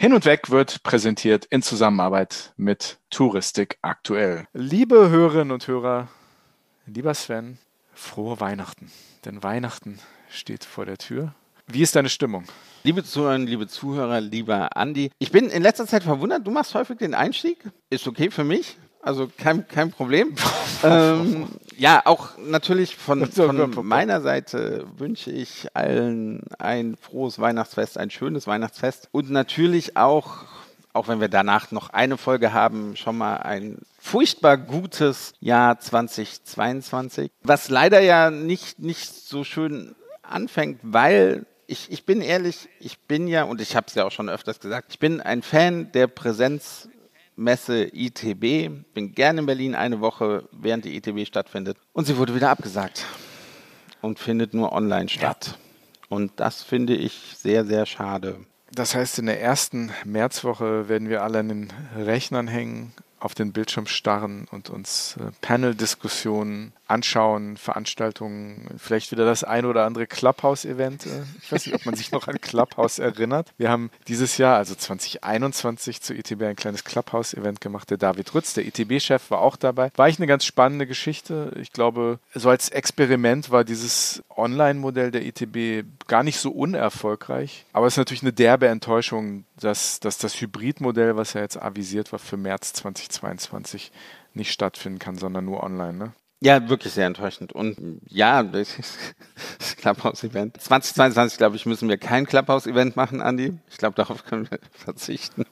Hin und Weg wird präsentiert in Zusammenarbeit mit Touristik aktuell. Liebe Hörerinnen und Hörer, lieber Sven, frohe Weihnachten. Denn Weihnachten steht vor der Tür. Wie ist deine Stimmung? Liebe Zuhörer, liebe Zuhörer, lieber Andi, ich bin in letzter Zeit verwundert, du machst häufig den Einstieg. Ist okay für mich. Also kein, kein Problem. ähm, ja, auch natürlich von, von meiner Seite wünsche ich allen ein frohes Weihnachtsfest, ein schönes Weihnachtsfest und natürlich auch, auch wenn wir danach noch eine Folge haben, schon mal ein furchtbar gutes Jahr 2022, was leider ja nicht, nicht so schön anfängt, weil ich, ich bin ehrlich, ich bin ja, und ich habe es ja auch schon öfters gesagt, ich bin ein Fan der Präsenz Messe ITB. Bin gerne in Berlin eine Woche, während die ITB stattfindet. Und sie wurde wieder abgesagt und findet nur online statt. Und das finde ich sehr, sehr schade. Das heißt, in der ersten Märzwoche werden wir alle an den Rechnern hängen, auf den Bildschirm starren und uns äh, Panel-Diskussionen anschauen, Veranstaltungen, vielleicht wieder das ein oder andere Clubhouse-Event. Äh, ich weiß nicht, ob man sich noch an Clubhouse erinnert. Wir haben dieses Jahr, also 2021, zu ITB ein kleines Clubhouse-Event gemacht. Der David Rütz, der ITB-Chef, war auch dabei. War eigentlich eine ganz spannende Geschichte. Ich glaube, so als Experiment war dieses Online-Modell der ITB gar nicht so unerfolgreich. Aber es ist natürlich eine derbe Enttäuschung, dass, dass das Hybrid-Modell, was ja jetzt avisiert war für März 2022, nicht stattfinden kann, sondern nur online. Ne? Ja, wirklich sehr enttäuschend. Und ja, das Clubhouse-Event. 2022, glaube ich, müssen wir kein Clubhouse-Event machen, Andi. Ich glaube, darauf können wir verzichten.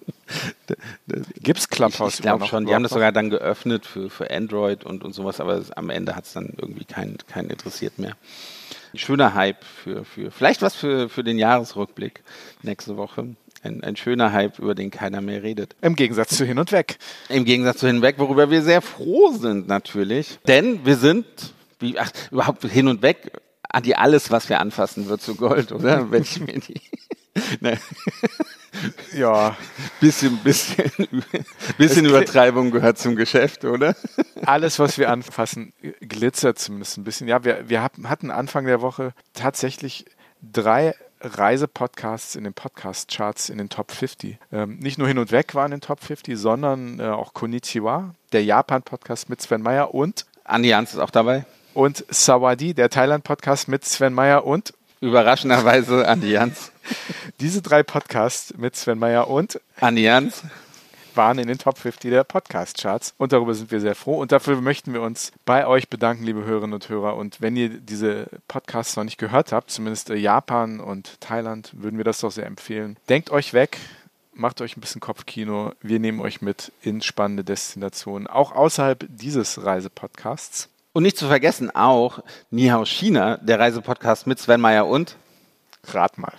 Gibt es Clubhouse? Ich, ich glaube schon. Die haben das sogar dann geöffnet für, für Android und, und sowas, aber am Ende hat es dann irgendwie keinen kein interessiert mehr. Schöner Hype für, für vielleicht was für, für den Jahresrückblick nächste Woche. Ein, ein, schöner Hype, über den keiner mehr redet. Im Gegensatz zu Hin und Weg. Im Gegensatz zu Hin und Weg, worüber wir sehr froh sind natürlich. Denn wir sind, wie, ach, überhaupt Hin und Weg, Adi, alles, was wir anfassen, wird zu Gold, oder? Wenn ich mir die... ne. Ja. Bisschen, bisschen, bisschen Übertreibung gehört zum Geschäft, oder? Alles, was wir anfassen, glitzert zumindest ein bisschen. Ja, wir, wir hatten Anfang der Woche tatsächlich drei Reisepodcasts in den Podcast-Charts in den Top 50. Ähm, nicht nur hin und weg waren in den Top 50, sondern äh, auch Konnichiwa, der Japan-Podcast mit Sven Meyer und Andi Jans ist auch dabei. Und Sawadi, der Thailand-Podcast mit Sven Meyer und überraschenderweise Andi Jans. Diese drei Podcasts mit Sven Meyer und Andi Jans waren in den Top 50 der Podcast-Charts. Und darüber sind wir sehr froh. Und dafür möchten wir uns bei euch bedanken, liebe Hörerinnen und Hörer. Und wenn ihr diese Podcasts noch nicht gehört habt, zumindest Japan und Thailand, würden wir das doch sehr empfehlen. Denkt euch weg, macht euch ein bisschen Kopfkino. Wir nehmen euch mit in spannende Destinationen, auch außerhalb dieses Reisepodcasts. Und nicht zu vergessen auch Nihao China, der Reisepodcast mit Sven Meyer und Rat mal.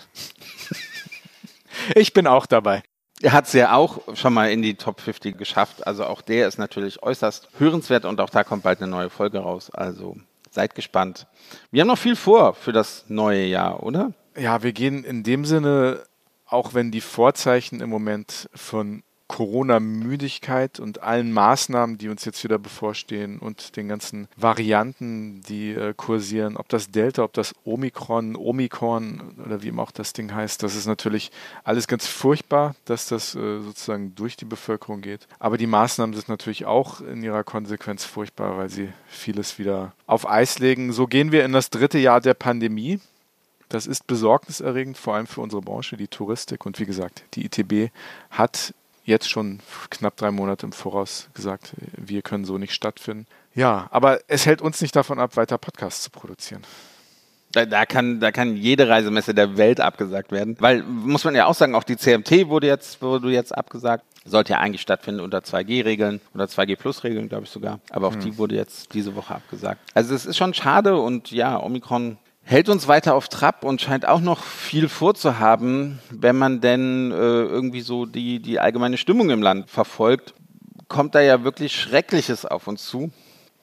ich bin auch dabei. Er hat es ja auch schon mal in die Top 50 geschafft. Also auch der ist natürlich äußerst hörenswert und auch da kommt bald eine neue Folge raus. Also seid gespannt. Wir haben noch viel vor für das neue Jahr, oder? Ja, wir gehen in dem Sinne, auch wenn die Vorzeichen im Moment von Corona-Müdigkeit und allen Maßnahmen, die uns jetzt wieder bevorstehen und den ganzen Varianten, die äh, kursieren, ob das Delta, ob das Omikron, Omikron oder wie immer auch das Ding heißt, das ist natürlich alles ganz furchtbar, dass das äh, sozusagen durch die Bevölkerung geht. Aber die Maßnahmen sind natürlich auch in ihrer Konsequenz furchtbar, weil sie vieles wieder auf Eis legen. So gehen wir in das dritte Jahr der Pandemie. Das ist besorgniserregend, vor allem für unsere Branche, die Touristik. Und wie gesagt, die ITB hat jetzt schon knapp drei Monate im Voraus gesagt, wir können so nicht stattfinden. Ja, aber es hält uns nicht davon ab, weiter Podcasts zu produzieren. Da, da, kann, da kann jede Reisemesse der Welt abgesagt werden. Weil, muss man ja auch sagen, auch die CMT wurde jetzt, wurde jetzt abgesagt. Sollte ja eigentlich stattfinden unter 2G-Regeln oder 2G-Plus-Regeln, glaube ich sogar. Aber auch hm. die wurde jetzt diese Woche abgesagt. Also es ist schon schade und ja, Omikron hält uns weiter auf Trab und scheint auch noch viel vorzuhaben, wenn man denn äh, irgendwie so die, die allgemeine Stimmung im Land verfolgt, kommt da ja wirklich Schreckliches auf uns zu.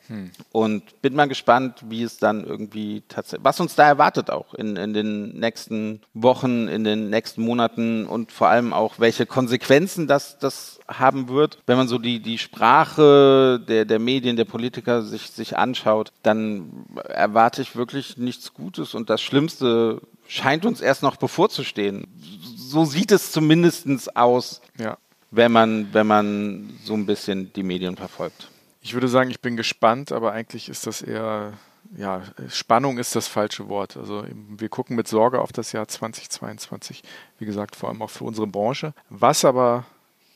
Hm. Und bin mal gespannt, wie es dann irgendwie tatsächlich, was uns da erwartet auch in, in den nächsten Wochen, in den nächsten Monaten und vor allem auch, welche Konsequenzen das, das haben wird. Wenn man so die, die Sprache der, der Medien, der Politiker sich, sich anschaut, dann erwarte ich wirklich nichts Gutes und das Schlimmste scheint uns erst noch bevorzustehen so sieht es zumindest aus, ja. wenn, man, wenn man so ein bisschen die Medien verfolgt. Ich würde sagen, ich bin gespannt, aber eigentlich ist das eher, ja, Spannung ist das falsche Wort. Also wir gucken mit Sorge auf das Jahr 2022, wie gesagt, vor allem auch für unsere Branche. Was aber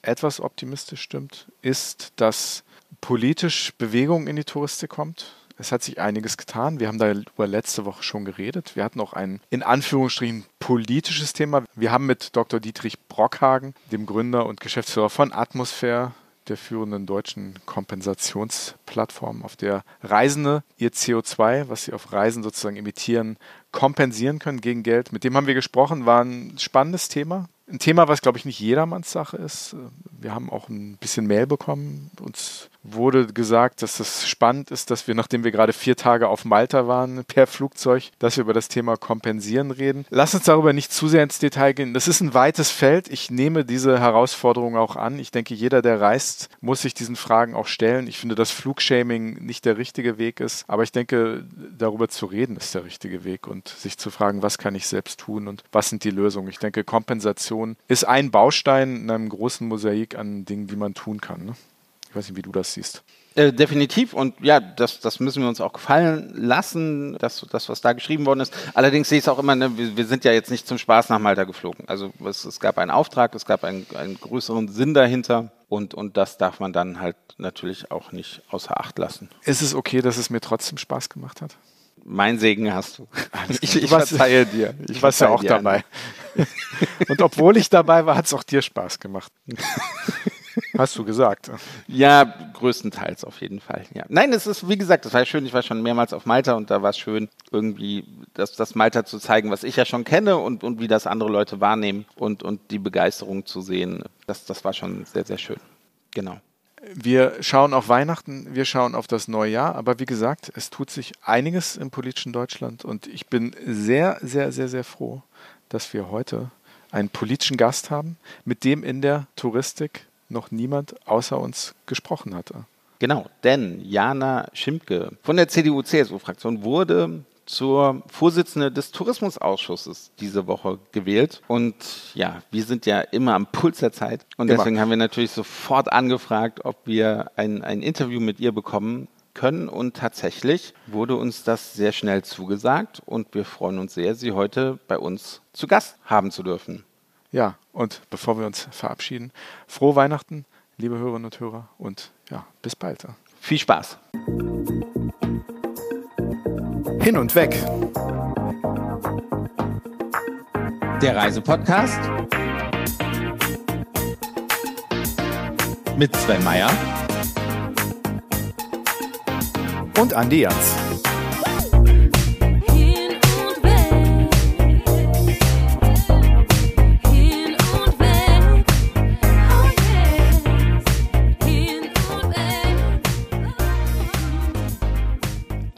etwas optimistisch stimmt, ist, dass politisch Bewegung in die Touristik kommt. Es hat sich einiges getan. Wir haben darüber letzte Woche schon geredet. Wir hatten auch ein in Anführungsstrichen politisches Thema. Wir haben mit Dr. Dietrich Brockhagen, dem Gründer und Geschäftsführer von Atmosphäre, der führenden deutschen Kompensationsplattform, auf der Reisende ihr CO2, was sie auf Reisen sozusagen emittieren, kompensieren können gegen Geld. Mit dem haben wir gesprochen, war ein spannendes Thema. Ein Thema, was, glaube ich, nicht jedermanns Sache ist. Wir haben auch ein bisschen Mail bekommen. Uns wurde gesagt, dass es spannend ist, dass wir, nachdem wir gerade vier Tage auf Malta waren, per Flugzeug, dass wir über das Thema Kompensieren reden. Lass uns darüber nicht zu sehr ins Detail gehen. Das ist ein weites Feld. Ich nehme diese Herausforderung auch an. Ich denke, jeder, der reist, muss sich diesen Fragen auch stellen. Ich finde, dass Flugshaming nicht der richtige Weg ist. Aber ich denke, darüber zu reden ist der richtige Weg und sich zu fragen, was kann ich selbst tun und was sind die Lösungen. Ich denke, Kompensation ist ein Baustein in einem großen Mosaik an Dingen, die man tun kann. Ne? Ich weiß nicht, wie du das siehst. Äh, definitiv und ja, das, das müssen wir uns auch gefallen lassen, das, das was da geschrieben worden ist. Allerdings sehe ich es auch immer, ne, wir, wir, sind ja jetzt nicht zum Spaß nach Malta geflogen. Also es, es gab einen Auftrag, es gab einen, einen größeren Sinn dahinter und, und das darf man dann halt natürlich auch nicht außer Acht lassen. Ist es okay, dass es mir trotzdem Spaß gemacht hat? Mein Segen hast du. Ich, ich verzeihe dir. Ich war ja auch dabei. Und obwohl ich dabei war, hat es auch dir Spaß gemacht. Hast du gesagt. Ja, größtenteils auf jeden Fall. Ja. Nein, es ist, wie gesagt, das war schön. Ich war schon mehrmals auf Malta und da war es schön, irgendwie das, das Malta zu zeigen, was ich ja schon kenne und, und wie das andere Leute wahrnehmen und, und die Begeisterung zu sehen. Das, das war schon sehr, sehr schön. Genau. Wir schauen auf Weihnachten, wir schauen auf das neue Jahr, aber wie gesagt, es tut sich einiges im politischen Deutschland und ich bin sehr, sehr, sehr, sehr froh, dass wir heute einen politischen Gast haben, mit dem in der Touristik noch niemand außer uns gesprochen hatte. Genau, denn Jana Schimpke von der CDU-CSU-Fraktion wurde zur Vorsitzende des Tourismusausschusses diese Woche gewählt. Und ja, wir sind ja immer am Puls der Zeit. Und immer. deswegen haben wir natürlich sofort angefragt, ob wir ein, ein Interview mit ihr bekommen können. Und tatsächlich wurde uns das sehr schnell zugesagt. Und wir freuen uns sehr, Sie heute bei uns zu Gast haben zu dürfen. Ja, und bevor wir uns verabschieden, frohe Weihnachten, liebe Hörerinnen und Hörer, und ja, bis bald. Viel Spaß. Hin und weg. Der Reisepodcast mit Sven Meyer und Andi Jans.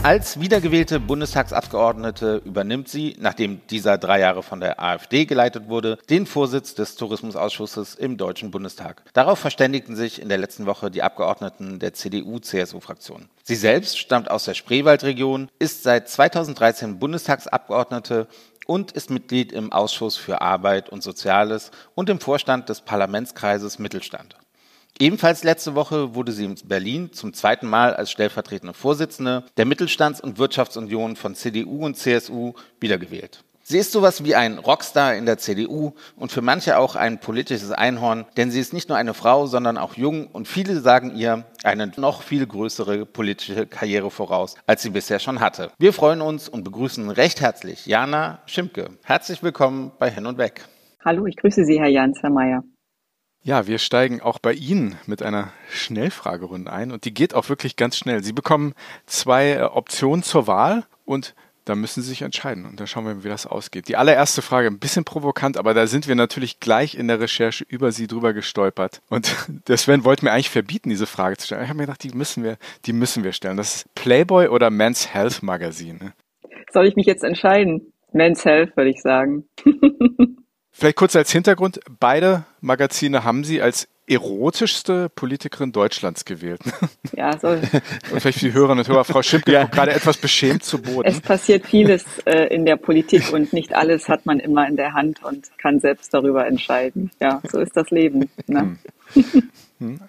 Als wiedergewählte Bundestagsabgeordnete übernimmt sie, nachdem dieser drei Jahre von der AfD geleitet wurde, den Vorsitz des Tourismusausschusses im Deutschen Bundestag. Darauf verständigten sich in der letzten Woche die Abgeordneten der CDU-CSU-Fraktion. Sie selbst stammt aus der Spreewaldregion, ist seit 2013 Bundestagsabgeordnete und ist Mitglied im Ausschuss für Arbeit und Soziales und im Vorstand des Parlamentskreises Mittelstand. Ebenfalls letzte Woche wurde sie in Berlin zum zweiten Mal als stellvertretende Vorsitzende der Mittelstands- und Wirtschaftsunion von CDU und CSU wiedergewählt. Sie ist sowas wie ein Rockstar in der CDU und für manche auch ein politisches Einhorn, denn sie ist nicht nur eine Frau, sondern auch jung und viele sagen ihr eine noch viel größere politische Karriere voraus, als sie bisher schon hatte. Wir freuen uns und begrüßen recht herzlich Jana Schimpke. Herzlich willkommen bei Hin und Weg. Hallo, ich grüße Sie, Herr Jans, Herr Mayer. Ja, wir steigen auch bei Ihnen mit einer Schnellfragerunde ein und die geht auch wirklich ganz schnell. Sie bekommen zwei äh, Optionen zur Wahl und da müssen Sie sich entscheiden und dann schauen wir, wie das ausgeht. Die allererste Frage, ein bisschen provokant, aber da sind wir natürlich gleich in der Recherche über Sie drüber gestolpert. Und der Sven wollte mir eigentlich verbieten, diese Frage zu stellen. Ich habe mir gedacht, die müssen wir, die müssen wir stellen. Das ist Playboy oder Men's Health Magazine. Soll ich mich jetzt entscheiden? Men's Health, würde ich sagen. Vielleicht kurz als Hintergrund, beide Magazine haben Sie als erotischste Politikerin Deutschlands gewählt. Ja, so. Und vielleicht für die Hörerinnen und Hörer, Frau Schimpke ja. gerade etwas beschämt zu Boden. Es passiert vieles äh, in der Politik und nicht alles hat man immer in der Hand und kann selbst darüber entscheiden. Ja, so ist das Leben. Ne? Hm. hm.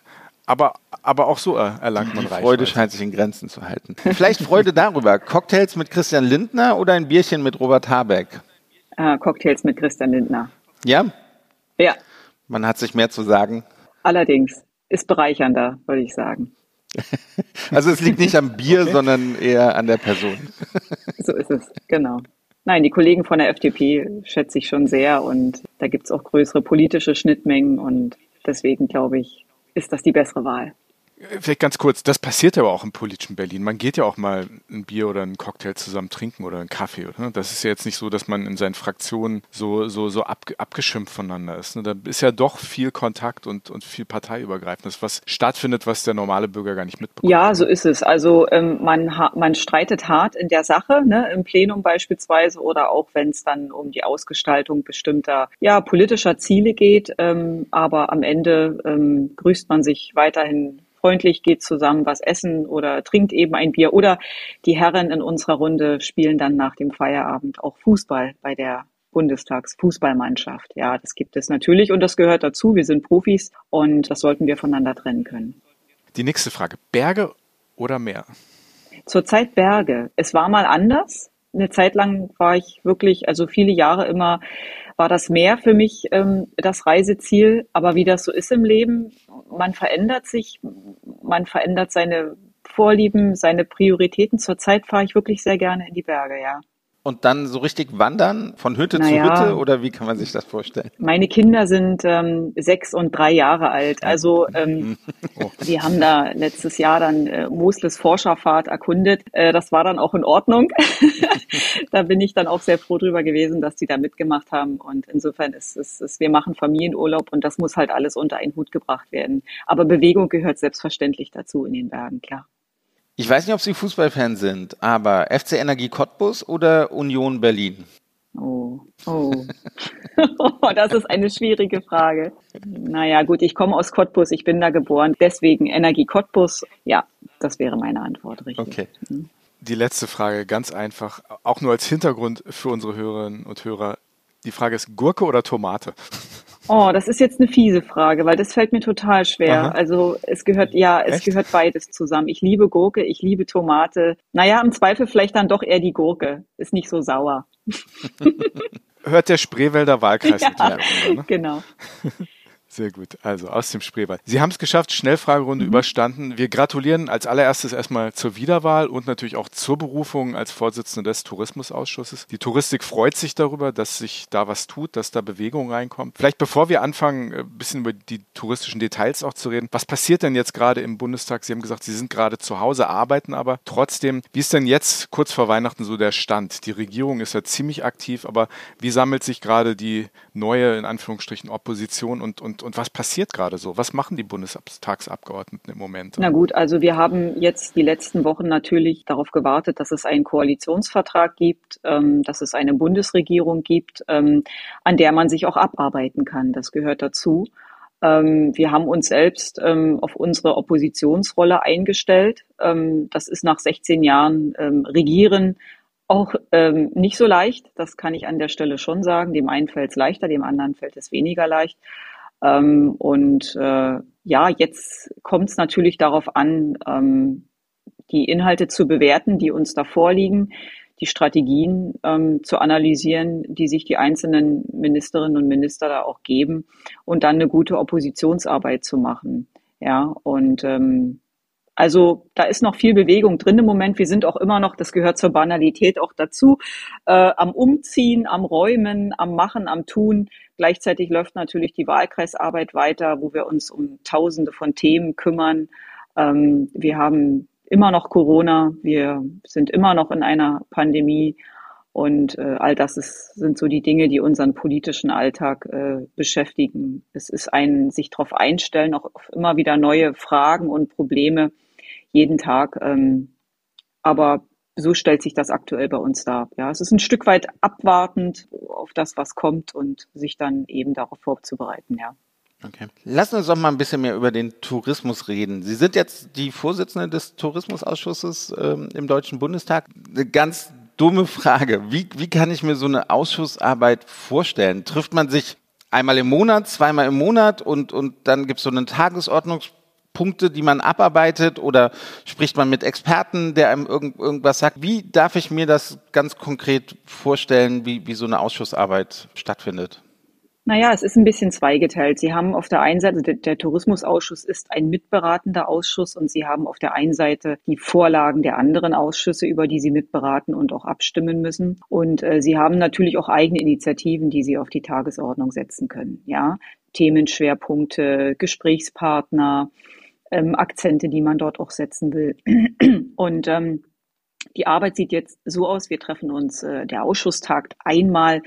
Aber, aber auch so erlangt man Reichweite. Freude scheint sich in Grenzen zu halten. Vielleicht Freude darüber. Cocktails mit Christian Lindner oder ein Bierchen mit Robert Habeck? Äh, Cocktails mit Christian Lindner. Ja? Ja. Man hat sich mehr zu sagen. Allerdings. Ist bereichernder, würde ich sagen. also es liegt nicht am Bier, okay. sondern eher an der Person. so ist es, genau. Nein, die Kollegen von der FDP schätze ich schon sehr und da gibt es auch größere politische Schnittmengen und deswegen glaube ich, ist das die bessere Wahl. Vielleicht ganz kurz, das passiert aber auch im politischen Berlin. Man geht ja auch mal ein Bier oder einen Cocktail zusammen trinken oder einen Kaffee. Oder? Das ist ja jetzt nicht so, dass man in seinen Fraktionen so, so, so ab, abgeschimpft voneinander ist. Ne? Da ist ja doch viel Kontakt und, und viel Parteiübergreifendes, was stattfindet, was der normale Bürger gar nicht mitbekommt. Ja, so ist es. Also ähm, man, man streitet hart in der Sache, ne? im Plenum beispielsweise oder auch wenn es dann um die Ausgestaltung bestimmter ja, politischer Ziele geht. Ähm, aber am Ende ähm, grüßt man sich weiterhin freundlich, geht zusammen was essen oder trinkt eben ein Bier. Oder die Herren in unserer Runde spielen dann nach dem Feierabend auch Fußball bei der Bundestagsfußballmannschaft. Ja, das gibt es natürlich und das gehört dazu. Wir sind Profis und das sollten wir voneinander trennen können. Die nächste Frage. Berge oder Meer? Zurzeit Berge. Es war mal anders. Eine Zeit lang war ich wirklich, also viele Jahre immer war das Meer für mich ähm, das Reiseziel. Aber wie das so ist im Leben, man verändert sich, man verändert seine Vorlieben, seine Prioritäten. Zurzeit fahre ich wirklich sehr gerne in die Berge, ja. Und dann so richtig wandern von Hütte naja, zu Hütte oder wie kann man sich das vorstellen? Meine Kinder sind ähm, sechs und drei Jahre alt. Also ähm, oh. wir haben da letztes Jahr dann äh, Mosles Forscherfahrt erkundet. Äh, das war dann auch in Ordnung. da bin ich dann auch sehr froh drüber gewesen, dass die da mitgemacht haben. Und insofern ist es, ist, wir machen Familienurlaub und das muss halt alles unter einen Hut gebracht werden. Aber Bewegung gehört selbstverständlich dazu in den Bergen, klar. Ich weiß nicht, ob Sie Fußballfan sind, aber FC Energie Cottbus oder Union Berlin? Oh, oh. das ist eine schwierige Frage. Naja, gut, ich komme aus Cottbus, ich bin da geboren, deswegen Energie Cottbus. Ja, das wäre meine Antwort, richtig. Okay. Mhm. Die letzte Frage, ganz einfach, auch nur als Hintergrund für unsere Hörerinnen und Hörer. Die Frage ist Gurke oder Tomate? Oh, das ist jetzt eine fiese Frage, weil das fällt mir total schwer. Aha. Also es gehört, ja, es Echt? gehört beides zusammen. Ich liebe Gurke, ich liebe Tomate. Naja, im Zweifel vielleicht dann doch eher die Gurke. Ist nicht so sauer. Hört der Spreewälder Wahlkreis. Ja, ne? Genau. Sehr gut. Also aus dem Spreewald. Sie haben es geschafft, Schnellfragerunde mhm. überstanden. Wir gratulieren als allererstes erstmal zur Wiederwahl und natürlich auch zur Berufung als Vorsitzende des Tourismusausschusses. Die Touristik freut sich darüber, dass sich da was tut, dass da Bewegung reinkommt. Vielleicht bevor wir anfangen, ein bisschen über die touristischen Details auch zu reden. Was passiert denn jetzt gerade im Bundestag? Sie haben gesagt, Sie sind gerade zu Hause, arbeiten aber trotzdem. Wie ist denn jetzt kurz vor Weihnachten so der Stand? Die Regierung ist ja ziemlich aktiv, aber wie sammelt sich gerade die neue, in Anführungsstrichen, Opposition und, und und, was passiert gerade so? Was machen die Bundestagsabgeordneten im Moment? Na gut, also wir haben jetzt die letzten Wochen natürlich darauf gewartet, dass es einen Koalitionsvertrag gibt, ähm, dass es eine Bundesregierung gibt, ähm, an der man sich auch abarbeiten kann. Das gehört dazu. Ähm, wir haben uns selbst ähm, auf unsere Oppositionsrolle eingestellt. Ähm, das ist nach 16 Jahren ähm, Regieren auch ähm, nicht so leicht. Das kann ich an der Stelle schon sagen. Dem einen fällt es leichter, dem anderen fällt es weniger leicht. Ähm, und äh, ja, jetzt kommt es natürlich darauf an, ähm, die Inhalte zu bewerten, die uns da vorliegen, die Strategien ähm, zu analysieren, die sich die einzelnen Ministerinnen und Minister da auch geben und dann eine gute Oppositionsarbeit zu machen. Ja, und ähm, also da ist noch viel Bewegung drin im Moment. Wir sind auch immer noch, das gehört zur Banalität auch dazu, äh, am Umziehen, am Räumen, am Machen, am Tun. Gleichzeitig läuft natürlich die Wahlkreisarbeit weiter, wo wir uns um Tausende von Themen kümmern. Ähm, wir haben immer noch Corona, wir sind immer noch in einer Pandemie und äh, all das ist, sind so die Dinge, die unseren politischen Alltag äh, beschäftigen. Es ist ein sich darauf einstellen, auch immer wieder neue Fragen und Probleme jeden Tag. Ähm, aber so stellt sich das aktuell bei uns dar. Ja, es ist ein Stück weit abwartend auf das, was kommt und sich dann eben darauf vorzubereiten, ja. Okay. Lassen uns doch mal ein bisschen mehr über den Tourismus reden. Sie sind jetzt die Vorsitzende des Tourismusausschusses ähm, im Deutschen Bundestag. Eine ganz dumme Frage. Wie, wie kann ich mir so eine Ausschussarbeit vorstellen? Trifft man sich einmal im Monat, zweimal im Monat und, und dann gibt es so eine Tagesordnungspunkte, die man abarbeitet oder spricht man mit Experten, der einem irgend, irgendwas sagt? Wie darf ich mir das ganz konkret vorstellen, wie, wie so eine Ausschussarbeit stattfindet? Naja, es ist ein bisschen zweigeteilt. Sie haben auf der einen Seite, der, der, Tourismusausschuss ist ein mitberatender Ausschuss und Sie haben auf der einen Seite die Vorlagen der anderen Ausschüsse, über die Sie mitberaten und auch abstimmen müssen. Und äh, Sie haben natürlich auch eigene Initiativen, die Sie auf die Tagesordnung setzen können. Ja, Themenschwerpunkte, Gesprächspartner, ähm, Akzente, die man dort auch setzen will. Und ähm, die Arbeit sieht jetzt so aus, wir treffen uns, äh, der Ausschuss tagt einmal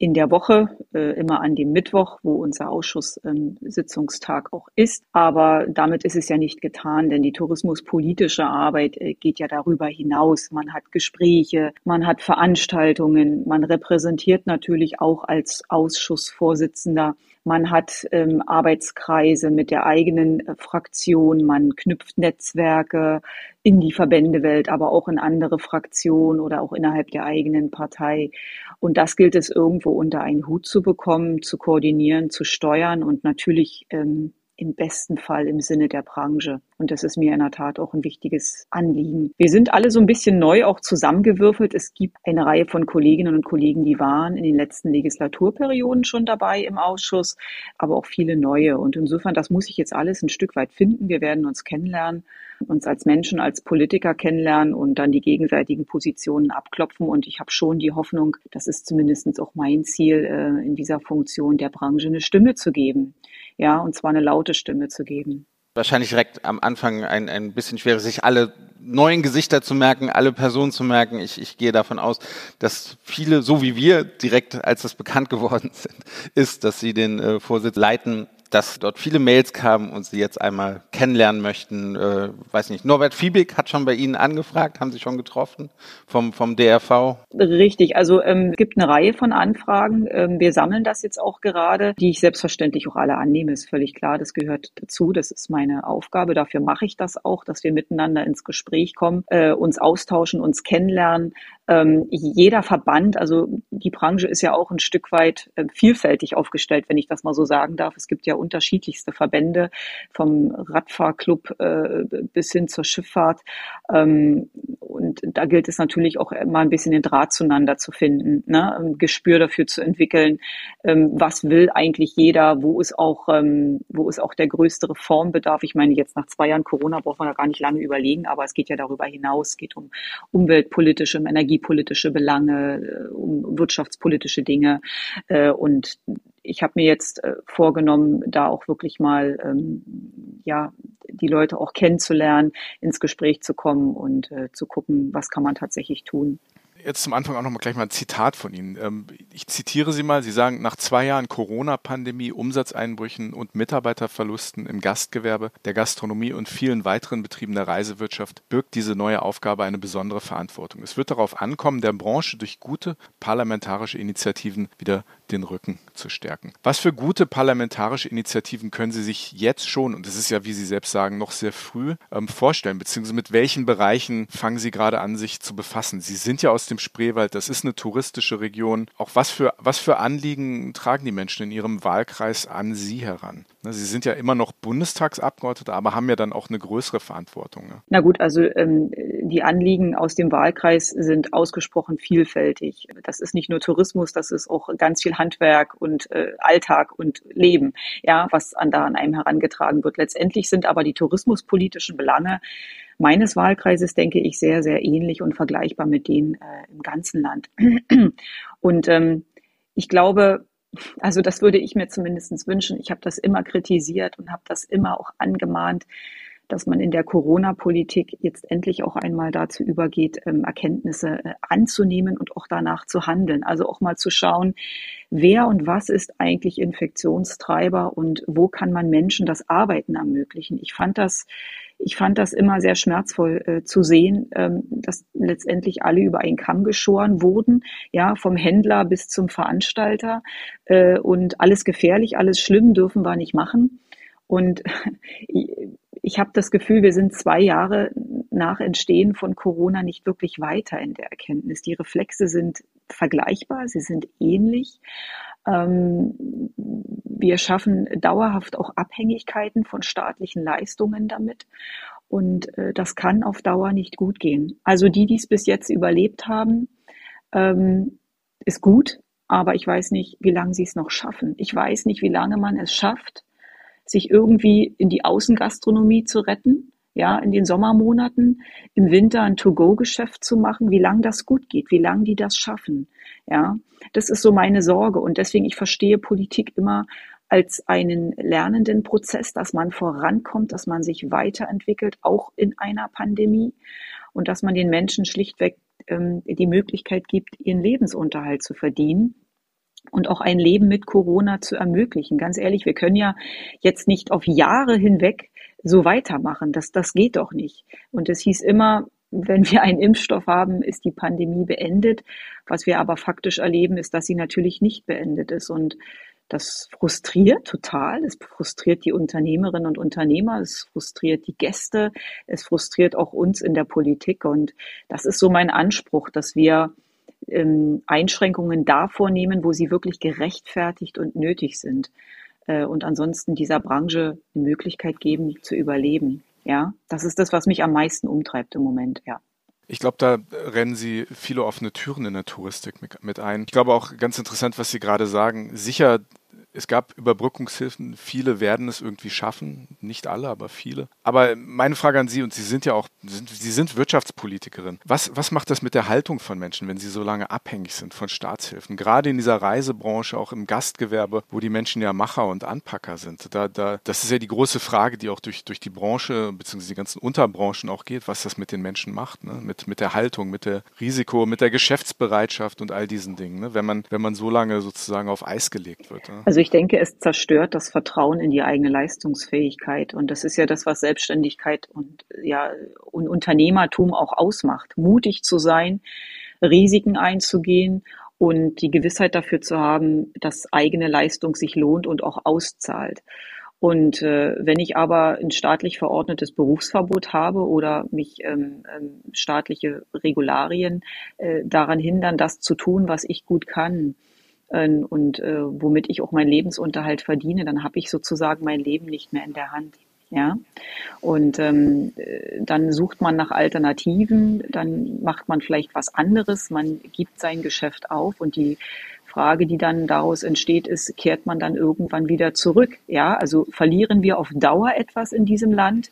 in der Woche, äh, immer an dem Mittwoch, wo unser Ausschusssitzungstag ähm, auch ist. Aber damit ist es ja nicht getan, denn die tourismuspolitische Arbeit äh, geht ja darüber hinaus. Man hat Gespräche, man hat Veranstaltungen, man repräsentiert natürlich auch als Ausschussvorsitzender man hat ähm, Arbeitskreise mit der eigenen äh, Fraktion, man knüpft Netzwerke in die Verbändewelt, aber auch in andere Fraktionen oder auch innerhalb der eigenen Partei. Und das gilt es irgendwo unter einen Hut zu bekommen, zu koordinieren, zu steuern und natürlich ähm, im besten Fall im Sinne der Branche. Und das ist mir in der Tat auch ein wichtiges Anliegen. Wir sind alle so ein bisschen neu auch zusammengewürfelt. Es gibt eine Reihe von Kolleginnen und Kollegen, die waren in den letzten Legislaturperioden schon dabei im Ausschuss, aber auch viele neue. Und insofern, das muss ich jetzt alles ein Stück weit finden. Wir werden uns kennenlernen, uns als Menschen, als Politiker kennenlernen und dann die gegenseitigen Positionen abklopfen. Und ich habe schon die Hoffnung, das ist zumindest auch mein Ziel, äh, in dieser Funktion der Branche eine Stimme zu geben ja, und zwar eine laute Stimme zu geben. Wahrscheinlich direkt am Anfang ein, ein bisschen schwer, sich alle neuen Gesichter zu merken, alle Personen zu merken. Ich, ich gehe davon aus, dass viele, so wie wir, direkt als das bekannt geworden sind, ist, dass sie den äh, Vorsitz leiten, dass dort viele Mails kamen und Sie jetzt einmal kennenlernen möchten. Äh, weiß nicht, Norbert Fiebig hat schon bei Ihnen angefragt, haben Sie schon getroffen vom, vom DRV? Richtig, also ähm, es gibt eine Reihe von Anfragen. Ähm, wir sammeln das jetzt auch gerade, die ich selbstverständlich auch alle annehme, ist völlig klar, das gehört dazu, das ist meine Aufgabe, dafür mache ich das auch, dass wir miteinander ins Gespräch kommen, äh, uns austauschen, uns kennenlernen, ähm, jeder Verband, also die Branche ist ja auch ein Stück weit äh, vielfältig aufgestellt, wenn ich das mal so sagen darf. Es gibt ja unterschiedlichste Verbände, vom Radfahrclub äh, bis hin zur Schifffahrt. Ähm, und da gilt es natürlich auch mal ein bisschen den Draht zueinander zu finden, ne? ein Gespür dafür zu entwickeln, ähm, was will eigentlich jeder, wo ist auch, ähm, wo ist auch der größte Reformbedarf. Ich meine, jetzt nach zwei Jahren Corona braucht man da gar nicht lange überlegen, aber es geht ja darüber hinaus, es geht um umweltpolitische, um energiepolitische Belange, äh, um wirtschaftspolitische Dinge. Äh, und ich habe mir jetzt äh, vorgenommen, da auch wirklich mal ähm, ja die Leute auch kennenzulernen, ins Gespräch zu kommen und zu gucken, was kann man tatsächlich tun jetzt zum Anfang auch noch mal gleich mal ein Zitat von Ihnen. Ähm, ich zitiere Sie mal. Sie sagen, nach zwei Jahren Corona-Pandemie, Umsatzeinbrüchen und Mitarbeiterverlusten im Gastgewerbe, der Gastronomie und vielen weiteren Betrieben der Reisewirtschaft birgt diese neue Aufgabe eine besondere Verantwortung. Es wird darauf ankommen, der Branche durch gute parlamentarische Initiativen wieder den Rücken zu stärken. Was für gute parlamentarische Initiativen können Sie sich jetzt schon, und das ist ja, wie Sie selbst sagen, noch sehr früh, ähm, vorstellen, beziehungsweise mit welchen Bereichen fangen Sie gerade an, sich zu befassen? Sie sind ja aus dem Spreewald, das ist eine touristische Region. Auch was für, was für Anliegen tragen die Menschen in ihrem Wahlkreis an Sie heran? Ne, Sie sind ja immer noch Bundestagsabgeordnete, aber haben ja dann auch eine größere Verantwortung. Ne? Na gut, also ähm, die Anliegen aus dem Wahlkreis sind ausgesprochen vielfältig. Das ist nicht nur Tourismus, das ist auch ganz viel Handwerk und äh, Alltag und Leben, ja, was an da an einem herangetragen wird. Letztendlich sind aber die tourismuspolitischen Belange meines Wahlkreises, denke ich, sehr, sehr ähnlich und vergleichbar mit denen äh, im ganzen Land. Und ähm, ich glaube, also das würde ich mir zumindest wünschen. Ich habe das immer kritisiert und habe das immer auch angemahnt, dass man in der Corona-Politik jetzt endlich auch einmal dazu übergeht, ähm, Erkenntnisse äh, anzunehmen und auch danach zu handeln. Also auch mal zu schauen, wer und was ist eigentlich Infektionstreiber und wo kann man Menschen das Arbeiten ermöglichen. Ich fand das ich fand das immer sehr schmerzvoll äh, zu sehen, ähm, dass letztendlich alle über einen Kamm geschoren wurden, ja, vom Händler bis zum Veranstalter äh, und alles gefährlich, alles schlimm dürfen wir nicht machen. Und ich habe das Gefühl, wir sind zwei Jahre nach Entstehen von Corona nicht wirklich weiter in der Erkenntnis. Die Reflexe sind vergleichbar, sie sind ähnlich. Ähm, wir schaffen dauerhaft auch Abhängigkeiten von staatlichen Leistungen damit. Und äh, das kann auf Dauer nicht gut gehen. Also die, die es bis jetzt überlebt haben, ähm, ist gut, aber ich weiß nicht, wie lange sie es noch schaffen. Ich weiß nicht, wie lange man es schafft, sich irgendwie in die Außengastronomie zu retten, ja, in den Sommermonaten, im Winter ein To-Go-Geschäft zu machen, wie lange das gut geht, wie lange die das schaffen, ja. Das ist so meine Sorge und deswegen, ich verstehe Politik immer als einen lernenden Prozess, dass man vorankommt, dass man sich weiterentwickelt, auch in einer Pandemie und dass man den Menschen schlichtweg ähm, die Möglichkeit gibt, ihren Lebensunterhalt zu verdienen und auch ein Leben mit Corona zu ermöglichen. Ganz ehrlich, wir können ja jetzt nicht auf Jahre hinweg so weitermachen. Das, das geht doch nicht. Und es hieß immer, wenn wir einen Impfstoff haben, ist die Pandemie beendet. Was wir aber faktisch erleben, ist, dass sie natürlich nicht beendet ist. Und das frustriert total. Es frustriert die Unternehmerinnen und Unternehmer. Es frustriert die Gäste. Es frustriert auch uns in der Politik. Und das ist so mein Anspruch, dass wir ähm, Einschränkungen da vornehmen, wo sie wirklich gerechtfertigt und nötig sind. Äh, und ansonsten dieser Branche die Möglichkeit geben, zu überleben. Ja, das ist das, was mich am meisten umtreibt im Moment, ja. Ich glaube, da rennen Sie viele offene Türen in der Touristik mit ein. Ich glaube auch ganz interessant, was Sie gerade sagen. Sicher es gab Überbrückungshilfen, viele werden es irgendwie schaffen, nicht alle, aber viele. Aber meine Frage an Sie, und Sie sind ja auch, Sie sind Wirtschaftspolitikerin. Was, was macht das mit der Haltung von Menschen, wenn sie so lange abhängig sind von Staatshilfen? Gerade in dieser Reisebranche, auch im Gastgewerbe, wo die Menschen ja Macher und Anpacker sind. Da, da, das ist ja die große Frage, die auch durch, durch die Branche bzw. die ganzen Unterbranchen auch geht, was das mit den Menschen macht, ne? mit, mit der Haltung, mit der Risiko, mit der Geschäftsbereitschaft und all diesen Dingen, ne? wenn, man, wenn man so lange sozusagen auf Eis gelegt wird. Ne? Also ich denke, es zerstört das Vertrauen in die eigene Leistungsfähigkeit. Und das ist ja das, was Selbstständigkeit und ja, und Unternehmertum auch ausmacht. Mutig zu sein, Risiken einzugehen und die Gewissheit dafür zu haben, dass eigene Leistung sich lohnt und auch auszahlt. Und äh, wenn ich aber ein staatlich verordnetes Berufsverbot habe oder mich ähm, ähm, staatliche Regularien äh, daran hindern, das zu tun, was ich gut kann, und äh, womit ich auch meinen Lebensunterhalt verdiene, dann habe ich sozusagen mein Leben nicht mehr in der Hand. Ja, und ähm, dann sucht man nach Alternativen, dann macht man vielleicht was anderes, man gibt sein Geschäft auf und die Frage, die dann daraus entsteht, ist, kehrt man dann irgendwann wieder zurück? Ja, also verlieren wir auf Dauer etwas in diesem Land?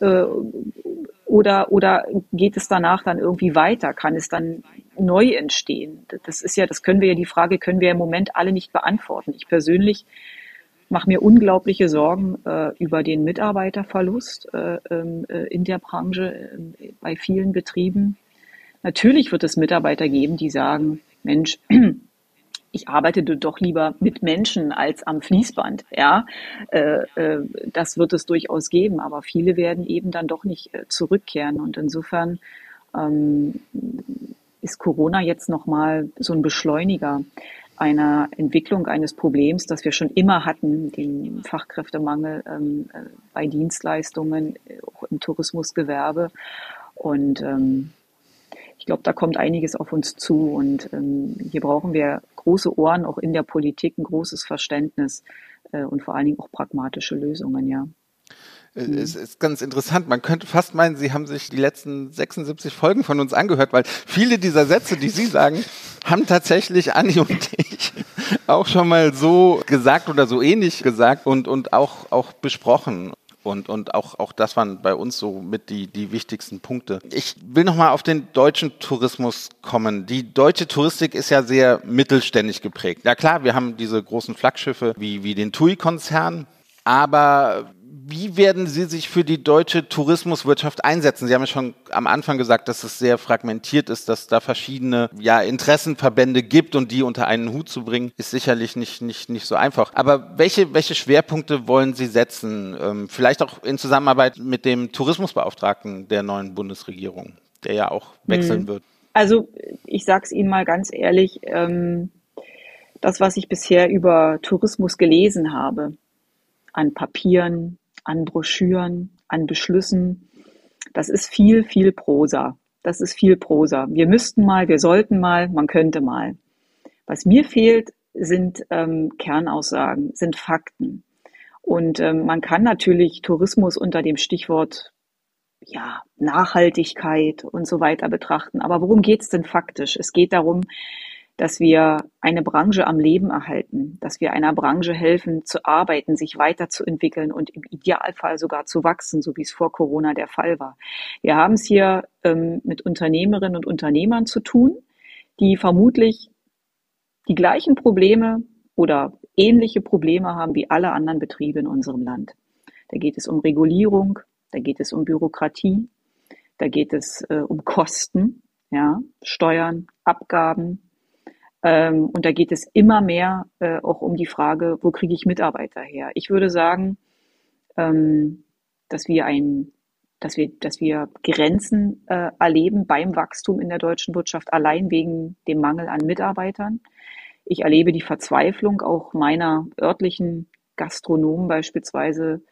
Äh, oder, oder geht es danach dann irgendwie weiter? Kann es dann neu entstehen? Das ist ja, das können wir ja, die Frage können wir im Moment alle nicht beantworten. Ich persönlich mache mir unglaubliche Sorgen äh, über den Mitarbeiterverlust äh, ähm, äh, in der Branche äh, bei vielen Betrieben. Natürlich wird es Mitarbeiter geben, die sagen, Mensch, ich arbeite doch lieber mit Menschen als am Fließband. Ja, äh, äh, das wird es durchaus geben, aber viele werden eben dann doch nicht äh, zurückkehren. Und insofern ähm, ist Corona jetzt nochmal so ein Beschleuniger einer Entwicklung eines Problems, das wir schon immer hatten, den Fachkräftemangel ähm, äh, bei Dienstleistungen, auch im Tourismusgewerbe. Und ähm, ich glaube, da kommt einiges auf uns zu. Und ähm, hier brauchen wir große Ohren, auch in der Politik, ein großes Verständnis äh, und vor allen Dingen auch pragmatische Lösungen, ja. Äh, es ist ganz interessant. Man könnte fast meinen, Sie haben sich die letzten 76 Folgen von uns angehört, weil viele dieser Sätze, die Sie sagen, haben tatsächlich Anni und ich auch schon mal so gesagt oder so ähnlich gesagt und, und auch, auch besprochen. Und, und auch, auch das waren bei uns so mit die, die wichtigsten Punkte. Ich will nochmal auf den deutschen Tourismus kommen. Die deutsche Touristik ist ja sehr mittelständig geprägt. Ja klar, wir haben diese großen Flaggschiffe wie, wie den TUI-Konzern, aber Wie werden Sie sich für die deutsche Tourismuswirtschaft einsetzen? Sie haben ja schon am Anfang gesagt, dass es sehr fragmentiert ist, dass da verschiedene ja, Interessenverbände gibt und die unter einen Hut zu bringen, ist sicherlich nicht, nicht, nicht so einfach. Aber welche, welche Schwerpunkte wollen Sie setzen? Ähm, vielleicht auch in Zusammenarbeit mit dem Tourismusbeauftragten der neuen Bundesregierung, der ja auch wechseln hm. wird. Also ich sage es Ihnen mal ganz ehrlich, ähm, das, was ich bisher über Tourismus gelesen habe, an Papieren, an Broschüren, an Beschlüssen. Das ist viel, viel Prosa. Das ist viel Prosa. Wir müssten mal, wir sollten mal, man könnte mal. Was mir fehlt, sind ähm, Kernaussagen, sind Fakten. Und ähm, man kann natürlich Tourismus unter dem Stichwort ja, Nachhaltigkeit und so weiter betrachten. Aber worum geht es denn faktisch? Es geht darum, dass wir eine Branche am Leben erhalten, dass wir einer Branche helfen zu arbeiten, sich weiterzuentwickeln und im Idealfall sogar zu wachsen, so wie es vor Corona der Fall war. Wir haben es hier ähm, mit Unternehmerinnen und Unternehmern zu tun, die vermutlich die gleichen Probleme oder ähnliche Probleme haben wie alle anderen Betriebe in unserem Land. Da geht es um Regulierung, da geht es um Bürokratie, da geht es äh, um Kosten, ja, Steuern, Abgaben, ähm, und da geht es immer mehr äh, auch um die Frage, wo kriege ich Mitarbeiter her? Ich würde sagen, ähm, dass wir ein, dass wir, dass wir Grenzen äh, erleben beim Wachstum in der deutschen Wirtschaft allein wegen dem Mangel an Mitarbeitern. Ich erlebe die Verzweiflung auch meiner örtlichen Gastronomen beispielsweise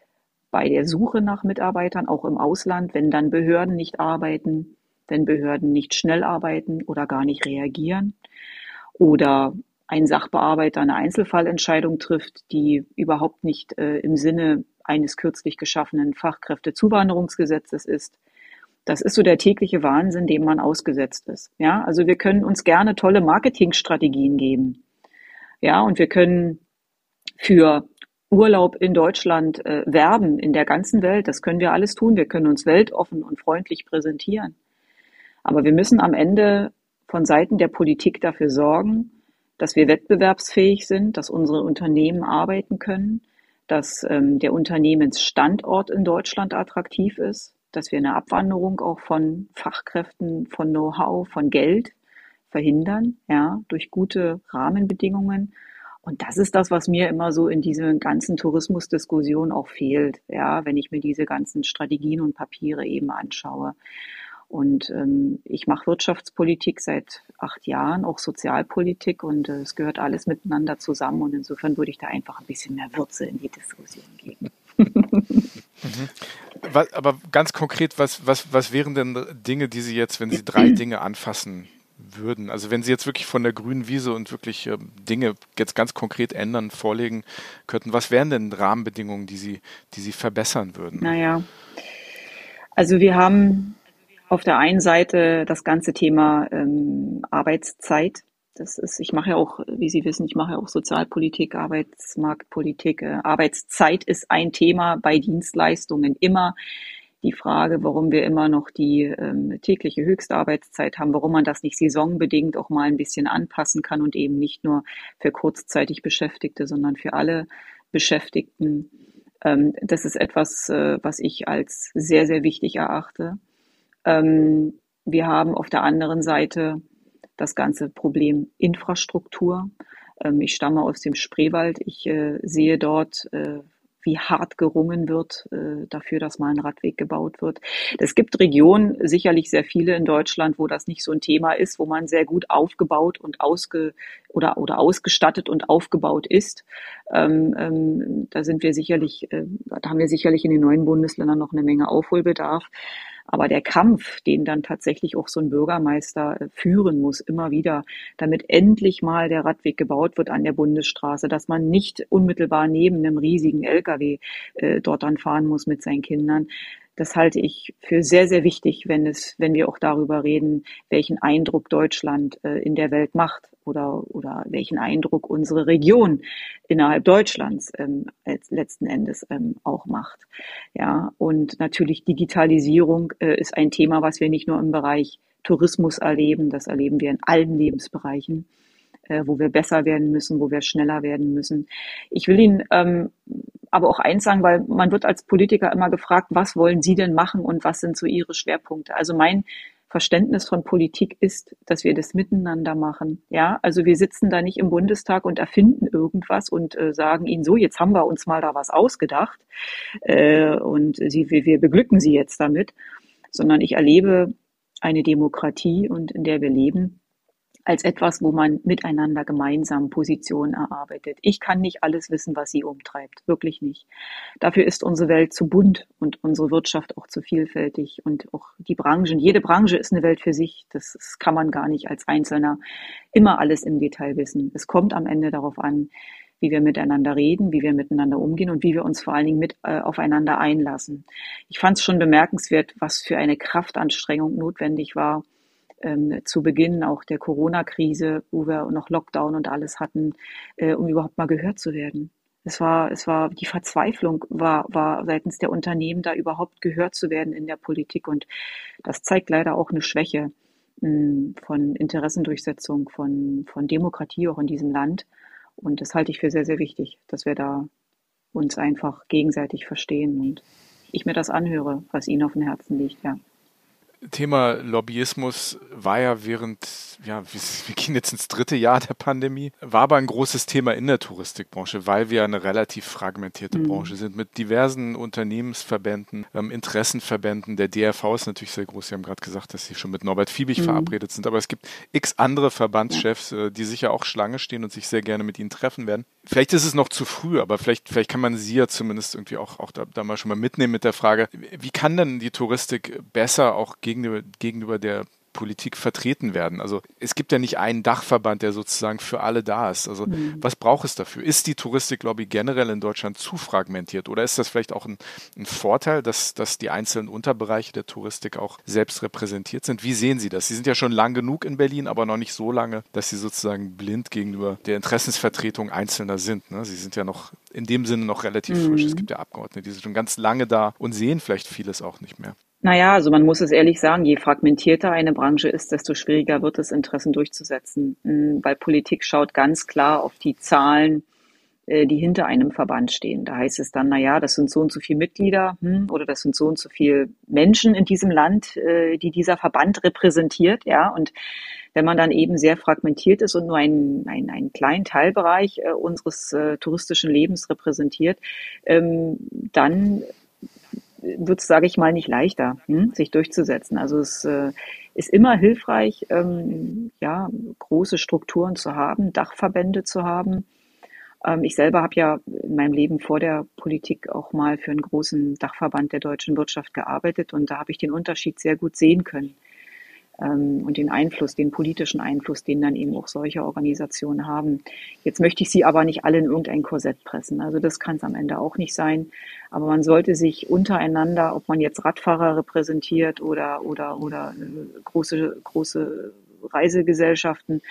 bei der Suche nach Mitarbeitern, auch im Ausland, wenn dann Behörden nicht arbeiten, wenn Behörden nicht schnell arbeiten oder gar nicht reagieren oder ein Sachbearbeiter eine Einzelfallentscheidung trifft, die überhaupt nicht äh, im Sinne eines kürzlich geschaffenen Fachkräftezuwanderungsgesetzes ist. Das ist so der tägliche Wahnsinn, dem man ausgesetzt ist. Ja, also wir können uns gerne tolle Marketingstrategien geben. Ja, und wir können für Urlaub in Deutschland äh, werben in der ganzen Welt. Das können wir alles tun. Wir können uns weltoffen und freundlich präsentieren. Aber wir müssen am Ende von Seiten der Politik dafür sorgen, dass wir wettbewerbsfähig sind, dass unsere Unternehmen arbeiten können, dass ähm, der Unternehmensstandort in Deutschland attraktiv ist, dass wir eine Abwanderung auch von Fachkräften, von Know-how, von Geld verhindern, ja, durch gute Rahmenbedingungen. Und das ist das, was mir immer so in diese ganzen Tourismusdiskussionen auch fehlt, ja, wenn ich mir diese ganzen Strategien und Papiere eben anschaue. Und ähm, ich mache Wirtschaftspolitik seit acht Jahren, auch Sozialpolitik und äh, es gehört alles miteinander zusammen. Und insofern würde ich da einfach ein bisschen mehr Würze in die Diskussion geben. mhm. was, aber ganz konkret, was, was, was wären denn Dinge, die Sie jetzt, wenn Sie drei Dinge anfassen würden? Also wenn Sie jetzt wirklich von der grünen Wiese und wirklich äh, Dinge jetzt ganz konkret ändern, vorlegen könnten, was wären denn Rahmenbedingungen, die Sie, die Sie verbessern würden? Naja, also wir haben auf der einen Seite das ganze Thema ähm, Arbeitszeit. Das ist, ich mache ja auch, wie Sie wissen, ich mache ja auch Sozialpolitik, Arbeitsmarktpolitik. Äh, Arbeitszeit ist ein Thema bei Dienstleistungen immer. Die Frage, warum wir immer noch die ähm, tägliche Höchstarbeitszeit haben, warum man das nicht saisonbedingt auch mal ein bisschen anpassen kann und eben nicht nur für kurzzeitig Beschäftigte, sondern für alle Beschäftigten. Ähm, das ist etwas, äh, was ich als sehr, sehr wichtig erachte. Ähm, wir haben auf der anderen Seite das ganze Problem Infrastruktur. Ähm, ich stamme aus dem Spreewald. Ich äh, sehe dort äh, wie hart gerungen wird äh, dafür, dass mal ein Radweg gebaut wird. Es gibt Regionen, sicherlich sehr viele in Deutschland, wo das nicht so ein Thema ist, wo man sehr gut aufgebaut und ausge oder oder ausgestattet und aufgebaut ist. Ähm, ähm, da sind wir sicherlich, äh, da haben wir sicherlich in den neuen Bundesländern noch eine Menge Aufholbedarf. Aber der Kampf, den dann tatsächlich auch so ein Bürgermeister äh, führen muss, immer wieder, damit endlich mal der Radweg gebaut wird an der Bundesstraße, dass man nicht unmittelbar neben einem riesigen LKW äh, dort dann fahren muss mit seinen Kindern, das halte ich für sehr, sehr wichtig, wenn es, wenn wir auch darüber reden, welchen Eindruck Deutschland äh, in der Welt macht oder, oder welchen Eindruck unsere Region innerhalb Deutschlands ähm, letzten Endes ähm, auch macht. Ja, und natürlich Digitalisierung äh, ist ein Thema, was wir nicht nur im Bereich Tourismus erleben, das erleben wir in allen Lebensbereichen äh, wo wir besser werden müssen, wo wir schneller werden müssen. Ich will Ihnen ähm, aber auch eins sagen, weil man wird als Politiker immer gefragt, was wollen Sie denn machen und was sind so Ihre Schwerpunkte? Also mein Verständnis von Politik ist, dass wir das miteinander machen. Ja, also wir sitzen da nicht im Bundestag und erfinden irgendwas und äh, sagen ihnen so, jetzt haben wir uns mal da was ausgedacht äh, und sie, wir, wir beglücken sie jetzt damit, sondern ich erlebe eine Demokratie und in der wir leben als etwas, wo man miteinander gemeinsam Positionen erarbeitet. Ich kann nicht alles wissen, was sie umtreibt, wirklich nicht. Dafür ist unsere Welt zu bunt und unsere Wirtschaft auch zu vielfältig und auch die Branchen. Jede Branche ist eine Welt für sich. Das, kann man gar nicht als Einzelner immer alles im Detail wissen. Es kommt am Ende darauf an, wie wir miteinander reden, wie wir miteinander umgehen und wie wir uns vor allen Dingen mit äh, aufeinander einlassen. Ich fand es schon bemerkenswert, was für eine Kraftanstrengung notwendig war, ähm, zu Beginn auch der Corona-Krise, wo wir noch Lockdown und alles hatten, äh, um überhaupt mal gehört zu werden. Es war, es war, die Verzweiflung war, war seitens der Unternehmen da überhaupt gehört zu werden in der Politik. Und das zeigt leider auch eine Schwäche mh, hm, von Interessendurchsetzung, von, von Demokratie auch in diesem Land. Und das halte ich für sehr, sehr wichtig, dass wir da uns einfach gegenseitig verstehen und ich mir das anhöre, was Ihnen auf dem Herzen liegt, ja. Thema Lobbyismus war ja während, ja, wir gehen jetzt ins dritte Jahr der Pandemie, war aber ein großes Thema in der Touristikbranche, weil wir eine relativ fragmentierte mhm. Branche sind mit diversen Unternehmensverbänden, ähm, Interessenverbänden. Der DRV ist natürlich sehr groß. Sie haben gerade gesagt, dass Sie schon mit Norbert Fiebig mhm. verabredet sind, aber es gibt x andere Verbandschefs, äh, die sicher auch Schlange stehen und sich sehr gerne mit Ihnen treffen werden. Vielleicht ist es noch zu früh, aber vielleicht, vielleicht kann man Sie ja zumindest irgendwie auch, auch da, da mal schon mal mitnehmen mit der Frage, wie kann denn die Touristik besser auch gegenüber, gegenüber der Politik vertreten werden. Also es gibt ja nicht einen Dachverband, der sozusagen für alle da ist. Also mhm. was braucht es dafür? Ist die Touristiklobby generell in Deutschland zu fragmentiert oder ist das vielleicht auch ein, ein Vorteil, dass, dass die einzelnen Unterbereiche der Touristik auch selbst repräsentiert sind? Wie sehen Sie das? Sie sind ja schon lang genug in Berlin, aber noch nicht so lange, dass Sie sozusagen blind gegenüber der Interessensvertretung Einzelner sind. Ne? Sie sind ja noch in dem Sinne noch relativ mhm. frisch. Es gibt ja Abgeordnete, die sind schon ganz lange da und sehen vielleicht vieles auch nicht mehr. Naja, also man muss es ehrlich sagen, je fragmentierter eine Branche ist, desto schwieriger wird es, Interessen durchzusetzen. Hm, weil Politik schaut ganz klar auf die Zahlen, äh, die hinter einem Verband stehen. Da heißt es dann, naja, das sind so und so viele Mitglieder hm, oder das sind so und so viele Menschen in diesem Land, äh, die dieser Verband repräsentiert. Ja, und wenn man dann eben sehr fragmentiert ist und nur einen, einen, einen kleinen Teilbereich äh, unseres touristischen Lebens repräsentiert, ähm, dann wird es, sage ich mal, nicht leichter, hm, sich durchzusetzen. Also es äh, ist immer hilfreich, ähm, ja, große Strukturen zu haben, Dachverbände zu haben. Ähm, ich selber habe ja in meinem Leben vor der Politik auch mal für einen großen Dachverband der deutschen Wirtschaft gearbeitet und da habe ich den Unterschied sehr gut sehen können und den Einfluss, den politischen Einfluss, den dann eben auch solche Organisationen haben. Jetzt möchte ich sie aber nicht alle in irgendein Korsett pressen. Also das kann es am Ende auch nicht sein. Aber man sollte sich untereinander, ob man jetzt Radfahrer repräsentiert oder oder oder äh, große große Reisegesellschaften,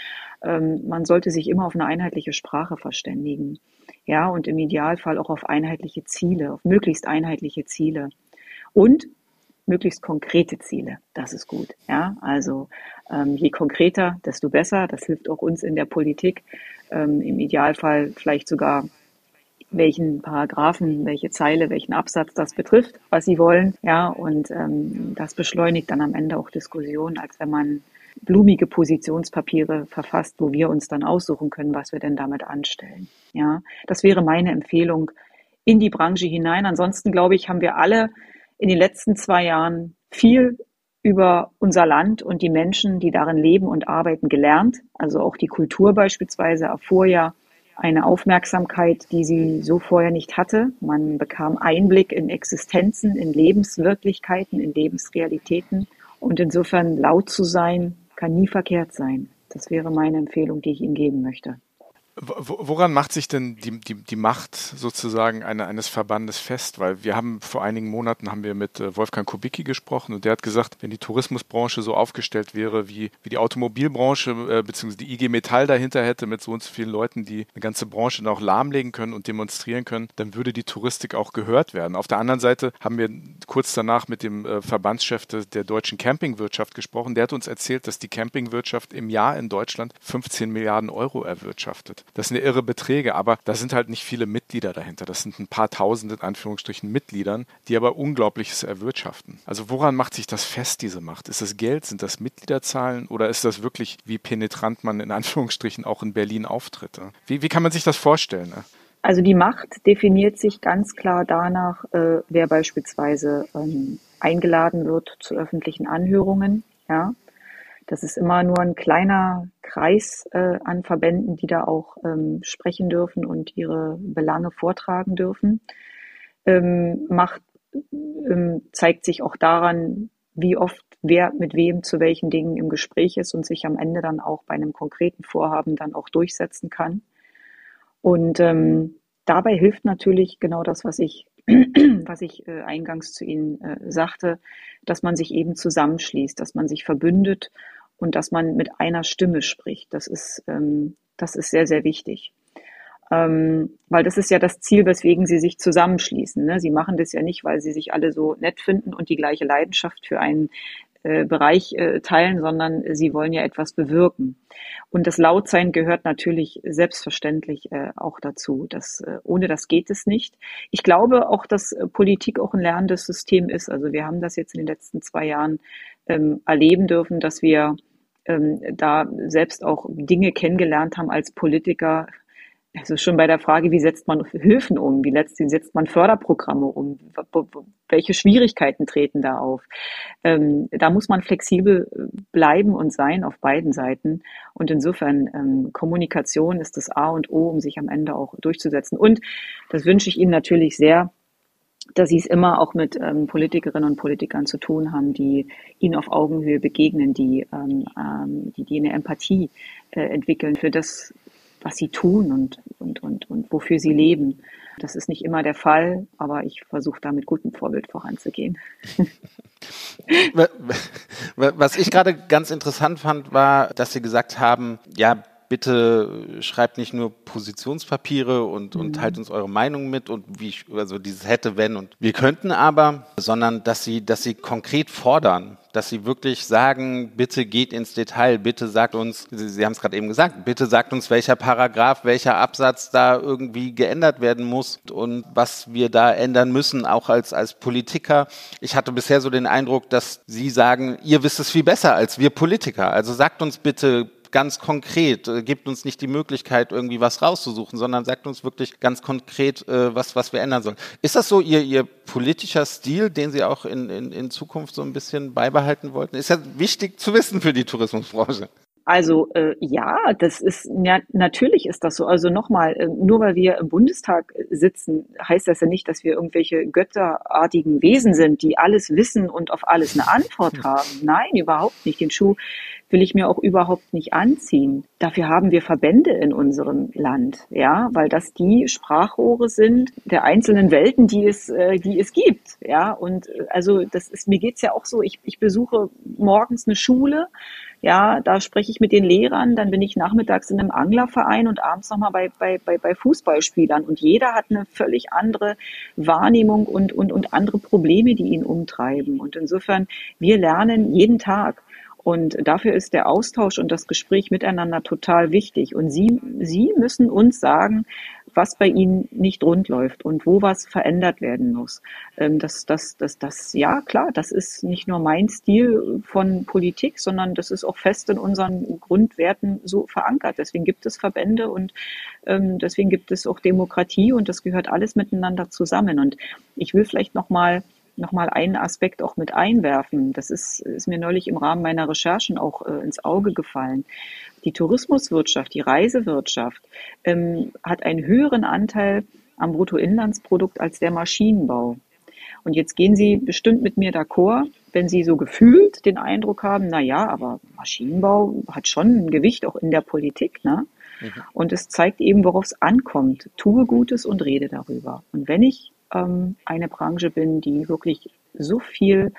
ähm, man sollte sich immer auf eine einheitliche Sprache verständigen. Ja, und im Idealfall auch auf einheitliche Ziele, auf möglichst einheitliche Ziele. Und möglichst konkrete Ziele. Das ist gut. Ja, also ähm, je konkreter, desto besser. Das hilft auch uns in der Politik. Ähm, Im Idealfall vielleicht sogar welchen Paragraphen, welche Zeile, welchen Absatz das betrifft, was sie wollen. Ja, und ähm, das beschleunigt dann am Ende auch Diskussionen, als wenn man blumige Positionspapiere verfasst, wo wir uns dann aussuchen können, was wir denn damit anstellen. Ja, das wäre meine Empfehlung in die Branche hinein. Ansonsten glaube ich, haben wir alle in den letzten zwei Jahren viel über unser Land und die Menschen, die darin leben und arbeiten, gelernt. Also auch die Kultur beispielsweise erfuhr ja eine Aufmerksamkeit, die sie so vorher nicht hatte. Man bekam Einblick in Existenzen, in Lebenswirklichkeiten, in Lebensrealitäten. Und insofern laut zu sein, kann nie verkehrt sein. Das wäre meine Empfehlung, die ich Ihnen geben möchte. Woran macht sich denn die, die, die Macht sozusagen eine, eines Verbandes fest? Weil wir haben vor einigen Monaten haben wir mit äh, Wolfgang Kubicki gesprochen und der hat gesagt, wenn die Tourismusbranche so aufgestellt wäre wie, wie die Automobilbranche äh, bzw. die IG Metall dahinter hätte mit so und so vielen Leuten, die eine ganze Branche dann auch lahmlegen können und demonstrieren können, dann würde die Touristik auch gehört werden. Auf der anderen Seite haben wir kurz danach mit dem äh, Verbandschef de, der deutschen Campingwirtschaft gesprochen. Der hat uns erzählt, dass die Campingwirtschaft im Jahr in Deutschland 15 Milliarden Euro erwirtschaftet. Das sind irre Beträge, aber da sind halt nicht viele Mitglieder dahinter. Das sind ein paar tausend in Anführungsstrichen Mitgliedern, die aber Unglaubliches erwirtschaften. Also woran macht sich das fest, diese Macht? Ist das Geld? Sind das Mitgliederzahlen? Oder ist das wirklich, wie penetrant man in Anführungsstrichen auch in Berlin auftritt? Wie, wie kann man sich das vorstellen? Also die Macht definiert sich ganz klar danach, äh, wer beispielsweise ähm, eingeladen wird zu öffentlichen Anhörungen. Ja, das ist immer nur ein kleiner Kreis äh, an Verbänden, die da auch ähm, sprechen dürfen und ihre Belange vortragen dürfen. Ähm, Macht ähm, zeigt sich auch daran, wie oft wer mit wem zu welchen Dingen im Gespräch ist und sich am Ende dann auch bei einem konkreten Vorhaben dann auch durchsetzen kann. Und ähm, dabei hilft natürlich genau das, was ich, was ich äh, eingangs zu Ihnen äh, sagte, dass man sich eben zusammenschließt, dass man sich verbündet und dass man mit einer Stimme spricht. Das ist, ähm, das ist sehr, sehr wichtig. Ähm, weil das ist ja das Ziel, weswegen sie sich zusammenschließen. Ne? Sie machen das ja nicht, weil sie sich alle so nett finden und die gleiche Leidenschaft für einen äh, Bereich äh, teilen, sondern sie wollen ja etwas bewirken. Und das Lautsein gehört natürlich selbstverständlich äh, auch dazu. Das, ohne das geht es nicht. Ich glaube auch, dass Politik auch ein lernendes System ist. Also wir haben das jetzt in den letzten zwei Jahren ähm, erleben dürfen, dass wir ähm, da selbst auch Dinge kennengelernt haben als Politiker, also schon bei der Frage, wie setzt man Hilfen um? Wie setzt man Förderprogramme um? Welche Schwierigkeiten treten da auf? Ähm, da muss man flexibel äh, bleiben und sein auf beiden Seiten. Und insofern, ähm, Kommunikation ist das A und O, um sich am Ende auch durchzusetzen. Und das wünsche ich Ihnen natürlich sehr, dass Sie es immer auch mit ähm, Politikerinnen und Politikern zu tun haben, die Ihnen auf Augenhöhe begegnen, die, ähm, ähm die, die eine Empathie äh, entwickeln für das, was sie tun und, und, und, und wofür sie leben. Das ist nicht immer der Fall, aber ich versuche da mit gutem Vorbild voranzugehen. Was ich gerade ganz interessant fand, war, dass Sie gesagt haben, ja, bitte schreibt nicht nur Positionspapiere und, und mhm. teilt uns eure Meinung mit und wie ich, also dieses hätte, wenn und wir könnten aber, sondern dass sie, dass sie konkret fordern, dass sie wirklich sagen, bitte geht ins Detail, bitte sagt uns, Sie, sie haben es gerade eben gesagt, bitte sagt uns, welcher Paragraph, welcher Absatz da irgendwie geändert werden muss und was wir da ändern müssen, auch als, als Politiker. Ich hatte bisher so den Eindruck, dass Sie sagen, ihr wisst es viel besser als wir Politiker. Also sagt uns bitte ganz konkret, äh, gibt uns nicht die Möglichkeit, irgendwie was rauszusuchen, sondern sagt uns wirklich ganz konkret, äh, was, was wir ändern sollen. Ist das so Ihr, Ihr politischer Stil, den Sie auch in, in, in Zukunft so ein bisschen beibehalten wollten? Ist ja wichtig zu wissen für die Tourismusbranche. Also äh, ja, das ist ja natürlich ist das so. Also nochmal, äh, nur weil wir im Bundestag sitzen, heißt das ja nicht, dass wir irgendwelche götterartigen Wesen sind, die alles wissen und auf alles eine Antwort haben. Nein, überhaupt nicht. Den Schuh will ich mir auch überhaupt nicht anziehen. Dafür haben wir Verbände in unserem Land, ja, weil das die Sprachrohre sind der einzelnen Welten, die es, äh, die es gibt, ja. Und äh, also das ist, mir geht's ja auch so. Ich, ich besuche morgens eine Schule, ja, da spreche ich mit den Lehrern, dann bin ich nachmittags in einem Anglerverein und abends nochmal bei, bei, bei, bei Fußballspielern. Und jeder hat eine völlig andere Wahrnehmung und, und, und andere Probleme, die ihn umtreiben. Und insofern, wir lernen jeden Tag. Und dafür ist der Austausch und das Gespräch miteinander total wichtig. Und Sie, Sie müssen uns sagen, was bei Ihnen nicht rund läuft und wo was verändert werden muss. Ähm, das, das, das, das, ja, klar, das ist nicht nur mein Stil von Politik, sondern das ist auch fest in unseren Grundwerten so verankert. Deswegen gibt es Verbände und ähm, deswegen gibt es auch Demokratie und das gehört alles miteinander zusammen. Und ich will vielleicht noch mal nochmal einen Aspekt auch mit einwerfen. Das ist, ist mir neulich im Rahmen meiner Recherchen auch äh, ins Auge gefallen. Die Tourismuswirtschaft, die Reisewirtschaft ähm, hat einen höheren Anteil am Bruttoinlandsprodukt als der Maschinenbau. Und jetzt gehen Sie bestimmt mit mir d'accord, wenn Sie so gefühlt den Eindruck haben, na ja, aber Maschinenbau hat schon ein Gewicht auch in der Politik, ne? Mhm. Und es zeigt eben, worauf es ankommt. Tue Gutes und rede darüber. Und wenn ich ähm, eine Branche bin, die wirklich so viel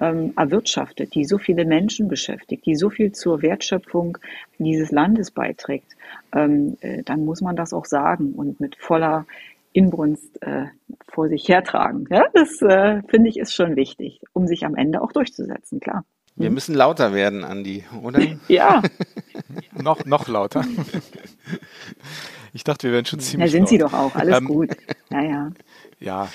ähm, erwirtschaftet, die so viele Menschen beschäftigt, die so viel zur Wertschöpfung dieses Landes beiträgt, ähm, äh, dann muss man das auch sagen und mit voller Inbrunst äh, vor sich hertragen. Ja, das äh, finde ich ist schon wichtig, um sich am Ende auch durchzusetzen, klar. Wir hm? müssen lauter werden, Andi, oder? ja. noch, noch lauter. Ich dachte, wir wären schon ziemlich. Ja, sind laut. Sie doch auch, alles ähm, gut. Ja, ja. Ja,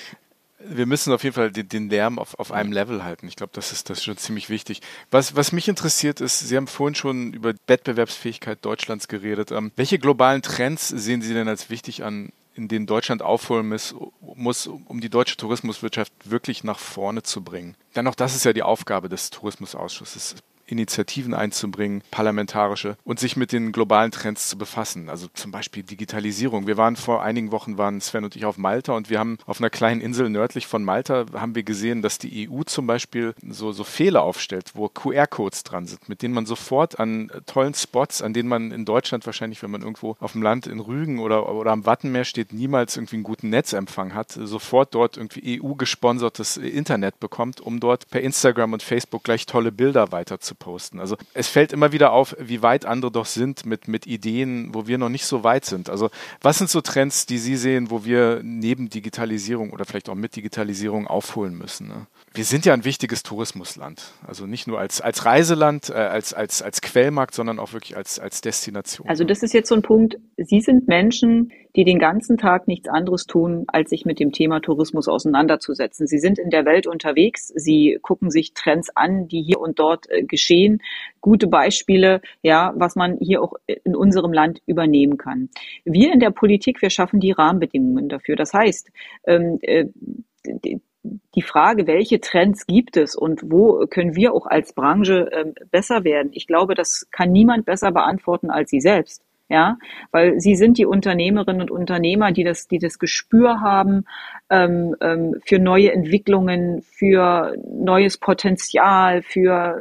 wir müssen auf jeden Fall den, den Lärm auf, auf einem Level halten. Ich glaube, das ist, das ist schon ziemlich wichtig. Was, was mich interessiert ist, Sie haben vorhin schon über Wettbewerbsfähigkeit Deutschlands geredet. Ähm, welche globalen Trends sehen Sie denn als wichtig an, in denen Deutschland aufholen muss, muss, um die deutsche Tourismuswirtschaft wirklich nach vorne zu bringen? Denn auch das ist ja die Aufgabe des Tourismusausschusses. Initiativen einzubringen, parlamentarische, und sich mit den globalen Trends zu befassen. Also zum Beispiel Digitalisierung. Wir waren vor einigen Wochen, waren Sven und ich auf Malta und wir haben auf einer kleinen Insel nördlich von Malta, haben wir gesehen, dass die EU zum Beispiel so, so Fehler aufstellt, wo QR-Codes dran sind, mit denen man sofort an tollen Spots, an denen man in Deutschland wahrscheinlich, wenn man irgendwo auf dem Land in Rügen oder, oder am Wattenmeer steht, niemals irgendwie einen guten Netzempfang hat, sofort dort irgendwie EU-gesponsertes Internet bekommt, um dort per Instagram und Facebook gleich tolle Bilder weiter zu posten. Also es fällt immer wieder auf, wie weit andere doch sind mit, mit Ideen, wo wir noch nicht so weit sind. Also was sind so Trends, die Sie sehen, wo wir neben Digitalisierung oder vielleicht auch mit Digitalisierung aufholen müssen? Ne? Wir sind ja ein wichtiges Tourismusland. Also nicht nur als, als Reiseland, äh, als, als, als Quellmarkt, sondern auch wirklich als, als Destination. Also das ist jetzt so ein Punkt. Sie sind Menschen, die den ganzen Tag nichts anderes tun, als sich mit dem Thema Tourismus auseinanderzusetzen. Sie sind in der Welt unterwegs. Sie gucken sich Trends an, die hier und dort äh, geschehen. Gute Beispiele, ja, was man hier auch in unserem Land übernehmen kann. Wir in der Politik, wir schaffen die Rahmenbedingungen dafür. Das heißt, ähm, äh, die Frage, welche Trends gibt es und wo können wir auch als Branche äh, besser werden? Ich glaube, das kann niemand besser beantworten als Sie selbst. Ja, weil sie sind die Unternehmerinnen und Unternehmer, die das, die das Gespür haben ähm, ähm, für neue Entwicklungen, für neues Potenzial, für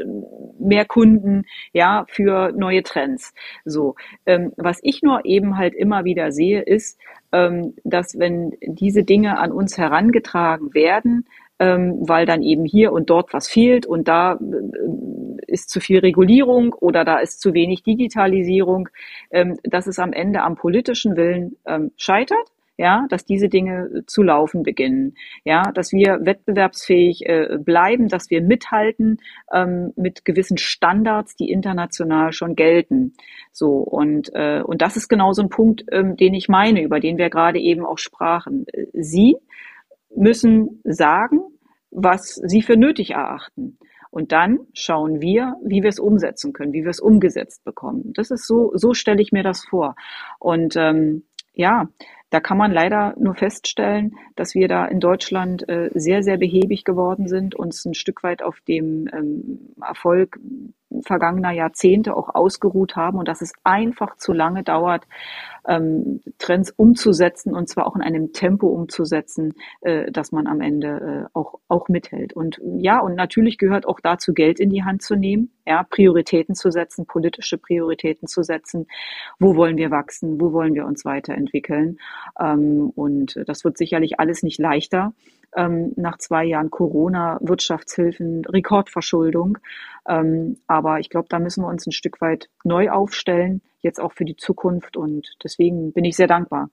mehr Kunden, ja, für neue Trends. So, ähm, was ich nur eben halt immer wieder sehe, ist, ähm, dass wenn diese Dinge an uns herangetragen werden, ähm, weil dann eben hier und dort was fehlt und da äh, ist zu viel Regulierung oder da ist zu wenig Digitalisierung, ähm, dass es am Ende am politischen Willen ähm, scheitert ja, dass diese Dinge zu laufen beginnen, ja, dass wir wettbewerbsfähig äh, bleiben, dass wir mithalten mit gewissen Standards, die international schon gelten. So und äh, und das ist genau so ein Punkt, den ich meine, über den wir gerade eben auch sprachen. Sie müssen sagen, was sie für nötig erachten. Und dann schauen wir, wie wir es umsetzen können, wie wir es umgesetzt bekommen. Das ist so, so stelle ich mir das vor. Und ähm, ja, da kann man leider nur feststellen, dass wir da in Deutschland äh, sehr, sehr behäbig geworden sind, uns ein Stück weit auf dem ähm, Erfolg vergangener Jahrzehnte auch ausgeruht haben und dass es einfach zu lange dauert, ähm, Trends umzusetzen und zwar auch in einem Tempo umzusetzen, äh, dass man am Ende äh, auch, auch mithält. Und ja, und natürlich gehört auch dazu, Geld in die Hand zu nehmen, ja, Prioritäten zu setzen, politische Prioritäten zu setzen. Wo wollen wir wachsen? Wo wollen wir uns weiterentwickeln? Ähm, und das wird sicherlich alles nicht leichter ähm, nach zwei Jahren Corona, Wirtschaftshilfen, Rekordverschuldung. Ähm, aber ich glaube, da müssen wir uns ein Stück weit neu aufstellen, jetzt auch für die Zukunft. Und deswegen bin ich sehr dankbar,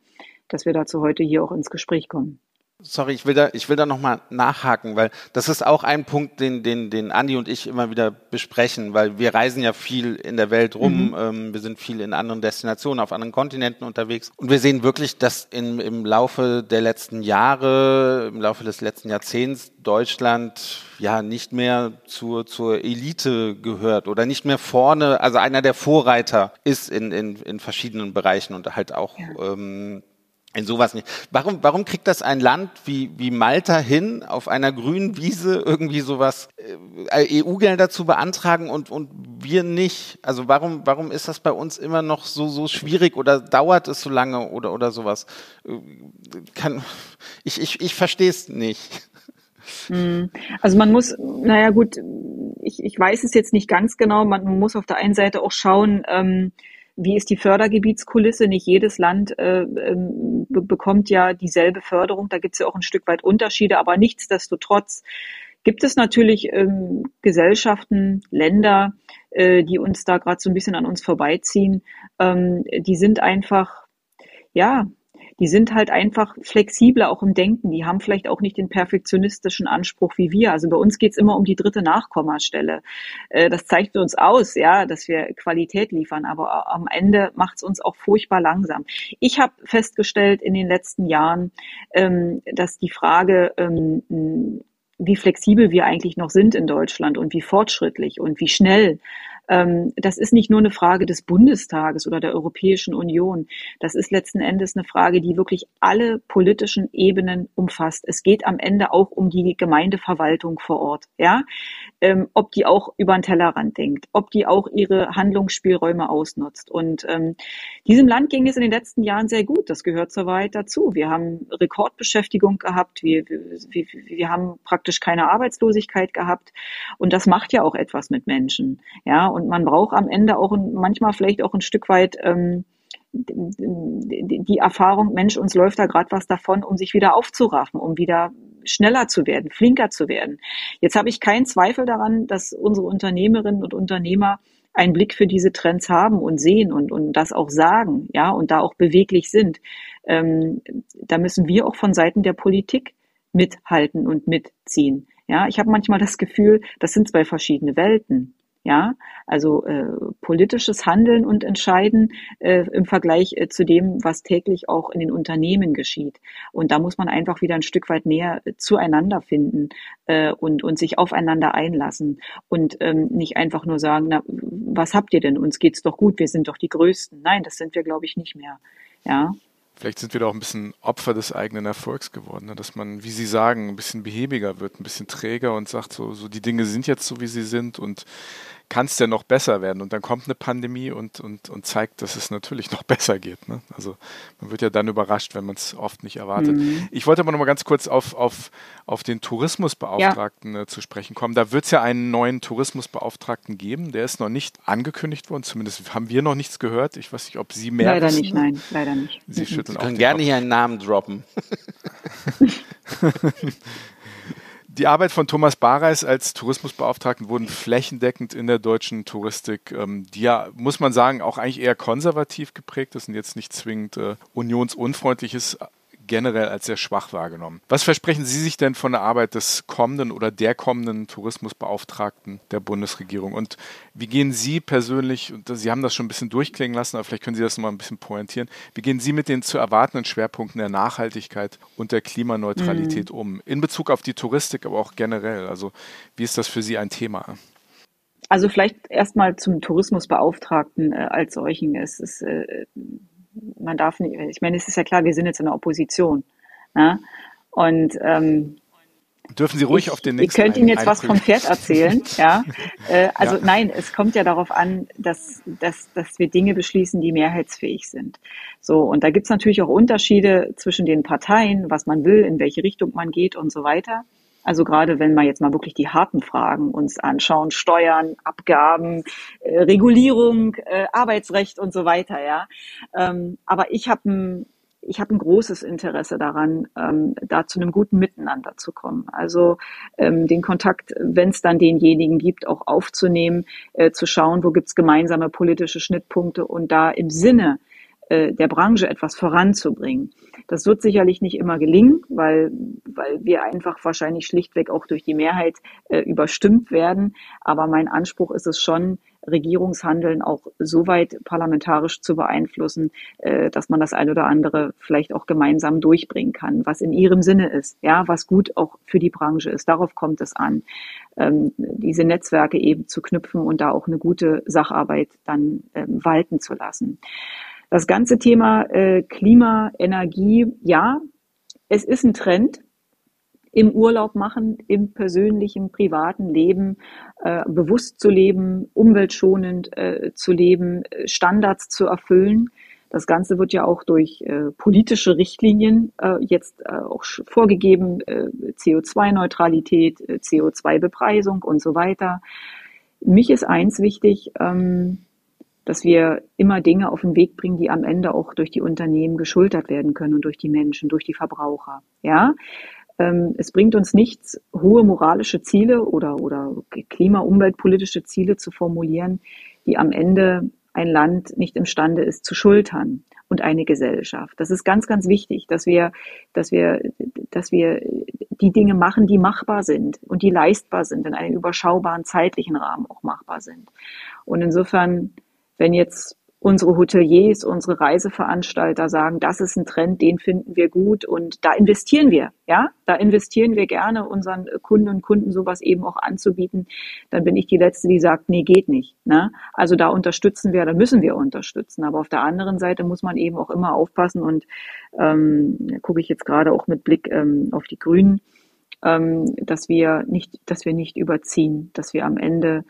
dass wir dazu heute hier auch ins Gespräch kommen. Sorry, ich will da, ich will da nochmal nachhaken, weil das ist auch ein Punkt, den, den, den Andi und ich immer wieder besprechen, weil wir reisen ja viel in der Welt rum, mhm. ähm, wir sind viel in anderen Destinationen, auf anderen Kontinenten unterwegs und wir sehen wirklich, dass in, im Laufe der letzten Jahre, im Laufe des letzten Jahrzehnts Deutschland ja nicht mehr zur, zur Elite gehört oder nicht mehr vorne, also einer der Vorreiter ist in, in, in verschiedenen Bereichen und halt auch ja. ähm, in sowas nicht. Warum, warum kriegt das ein Land wie, wie Malta hin, auf einer grünen Wiese irgendwie sowas äh, EU-Gelder zu beantragen und, und wir nicht? Also warum, warum ist das bei uns immer noch so, so schwierig oder dauert es so lange oder, oder sowas? Äh, kann, ich, ich, ich verstehe es nicht. Hm. Also man muss, naja gut, ich, ich weiß es jetzt nicht ganz genau, man muss auf der einen Seite auch schauen, ähm, wie ist die Fördergebietskulisse? Nicht jedes Land äh, ähm, bekommt ja dieselbe Förderung. Da gibt es ja auch ein Stück weit Unterschiede, aber nichtsdestotrotz gibt es natürlich ähm, Gesellschaften, Länder, äh, die uns da gerade so ein bisschen an uns vorbeiziehen. Ähm, die sind einfach, ja, die sind halt einfach flexibler auch im Denken. Die haben vielleicht auch nicht den perfektionistischen Anspruch wie wir. Also bei uns geht's immer um die dritte Nachkommastelle. Äh, das zeigt uns aus, ja, dass wir Qualität liefern, aber am Ende macht's uns auch furchtbar langsam. Ich habe festgestellt in den letzten Jahren, ähm, dass die Frage, ähm, wie flexibel wir eigentlich noch sind in Deutschland und wie fortschrittlich und wie schnell das ist nicht nur eine Frage des Bundestages oder der Europäischen Union. Das ist letzten Endes eine Frage, die wirklich alle politischen Ebenen umfasst. Es geht am Ende auch um die Gemeindeverwaltung vor Ort. Ja, ähm, ob die auch über den Tellerrand denkt, ob die auch ihre Handlungsspielräume ausnutzt. Und ähm, diesem Land ging es in den letzten Jahren sehr gut. Das gehört zur Wahrheit dazu. Wir haben Rekordbeschäftigung gehabt. Wir, wir, wir haben praktisch keine Arbeitslosigkeit gehabt. Und das macht ja auch etwas mit Menschen. Ja, und man braucht am Ende auch manchmal vielleicht auch ein Stück weit ähm, die Erfahrung, Mensch, uns läuft da gerade was davon, um sich wieder aufzuraffen, um wieder schneller zu werden, flinker zu werden. Jetzt habe ich keinen Zweifel daran, dass unsere Unternehmerinnen und Unternehmer einen Blick für diese Trends haben und sehen und, und das auch sagen, ja, und da auch beweglich sind. Ähm, da müssen wir auch von Seiten der Politik mithalten und mitziehen. Ja, ich habe manchmal das Gefühl, das sind zwei verschiedene Welten. Ja, also äh, politisches Handeln und Entscheiden äh, im Vergleich äh, zu dem, was täglich auch in den Unternehmen geschieht. Und da muss man einfach wieder ein Stück weit näher äh, zueinander finden äh, und, und sich aufeinander einlassen und ähm, nicht einfach nur sagen, na, was habt ihr denn? Uns geht's doch gut, wir sind doch die Größten. Nein, das sind wir, glaube ich, nicht mehr. Ja. Vielleicht sind wir da auch ein bisschen Opfer des eigenen Erfolgs geworden, ne? dass man, wie Sie sagen, ein bisschen behäbiger wird, ein bisschen träger und sagt, so, so die Dinge sind jetzt so, wie sie sind und kann es denn noch besser werden? Und dann kommt eine Pandemie und, und, und zeigt, dass es natürlich noch besser geht. Ne? Also man wird ja dann überrascht, wenn man es oft nicht erwartet. Mhm. Ich wollte aber noch mal ganz kurz auf, auf, auf den Tourismusbeauftragten ja. äh, zu sprechen kommen. Da wird es ja einen neuen Tourismusbeauftragten geben. Der ist noch nicht angekündigt worden. Zumindest haben wir noch nichts gehört. Ich weiß nicht, ob Sie mehr Leider wissen. nicht, nein, leider nicht. Sie mhm. schütteln Sie können gerne hier einen Namen droppen. Die Arbeit von Thomas Bareis als Tourismusbeauftragten wurden flächendeckend in der deutschen Touristik, ähm, die ja, muss man sagen, auch eigentlich eher konservativ geprägt ist und jetzt nicht zwingend äh, unionsunfreundliches generell als sehr schwach wahrgenommen. Was versprechen Sie sich denn von der Arbeit des kommenden oder der kommenden Tourismusbeauftragten der Bundesregierung? Und wie gehen Sie persönlich, und Sie haben das schon ein bisschen durchklingen lassen, aber vielleicht können Sie das noch mal ein bisschen pointieren, wie gehen Sie mit den zu erwartenden Schwerpunkten der Nachhaltigkeit und der Klimaneutralität mhm. um? In Bezug auf die Touristik, aber auch generell. Also wie ist das für Sie ein Thema? Also vielleicht erstmal zum Tourismusbeauftragten äh, als solchen. Es ist äh, man darf nicht, ich meine, es ist ja klar, wir sind jetzt in der Opposition. Ne? Und ähm, Dürfen Sie ruhig ich, auf den nächsten. Ich könnte Ihnen jetzt was vom Pferd erzählen, ja. Äh, also ja. nein, es kommt ja darauf an, dass, dass, dass wir Dinge beschließen, die mehrheitsfähig sind. So, und da gibt's natürlich auch Unterschiede zwischen den Parteien, was man will, in welche Richtung man geht und so weiter. Also gerade wenn wir jetzt mal wirklich die harten Fragen uns anschauen, Steuern, Abgaben, äh, Regulierung, äh, Arbeitsrecht und so weiter, ja. Ähm, aber ich habe ein ich habe ein großes Interesse daran, ähm, da zu einem guten Miteinander zu kommen. Also ähm, den Kontakt, wenn es dann denjenigen gibt, auch aufzunehmen, äh, zu schauen, wo gibt's gemeinsame politische Schnittpunkte und da im Sinne äh, der Branche etwas voranzubringen. Das wird sicherlich nicht immer gelingen, weil, weil wir einfach wahrscheinlich schlichtweg auch durch die Mehrheit äh, überstimmt werden. Aber mein Anspruch ist es schon, Regierungshandeln auch so weit parlamentarisch zu beeinflussen, äh, dass man das ein oder andere vielleicht auch gemeinsam durchbringen kann, was in ihrem Sinne ist, ja, was gut auch für die Branche ist. Darauf kommt es an, ähm, diese Netzwerke eben zu knüpfen und da auch eine gute Sacharbeit dann ähm, walten zu lassen. Das ganze Thema äh, Klima, Energie, ja, es ist ein Trend im Urlaub machen, im persönlichen, privaten Leben, äh, bewusst zu leben, umweltschonend äh, zu leben, äh, Standards zu erfüllen. Das Ganze wird ja auch durch äh, politische Richtlinien äh, jetzt äh, auch vorgegeben, äh, CO2-Neutralität, äh, CO2-Bepreisung und so weiter. Mich ist eins wichtig, ähm, dass wir immer Dinge auf den Weg bringen, die am Ende auch durch die Unternehmen geschultert werden können und durch die Menschen, durch die Verbraucher. Ja, ähm, es bringt uns nichts, hohe moralische Ziele oder, oder klima-, umweltpolitische Ziele zu formulieren, die am Ende ein Land nicht imstande ist zu schultern. und eine Gesellschaft. Das ist ganz, ganz wichtig, dass wir, dass wir, dass wir die Dinge machen, die machbar sind und die leistbar sind, in einem überschaubaren zeitlichen Rahmen auch machbar sind. Und insofern, wenn jetzt unsere Hoteliers, unsere Reiseveranstalter sagen, das ist ein Trend, den finden wir gut und da investieren wir, ja, da investieren wir gerne unseren Kunden und Kunden sowas eben auch anzubieten, dann bin ich die Letzte, die sagt, nee, geht nicht. Ne? Also da unterstützen wir, da müssen wir unterstützen. Aber auf der anderen Seite muss man eben auch immer aufpassen und ähm, gucke ich jetzt gerade auch mit Blick ähm, auf die Grünen, ähm, dass wir nicht, dass wir nicht überziehen, dass wir am Ende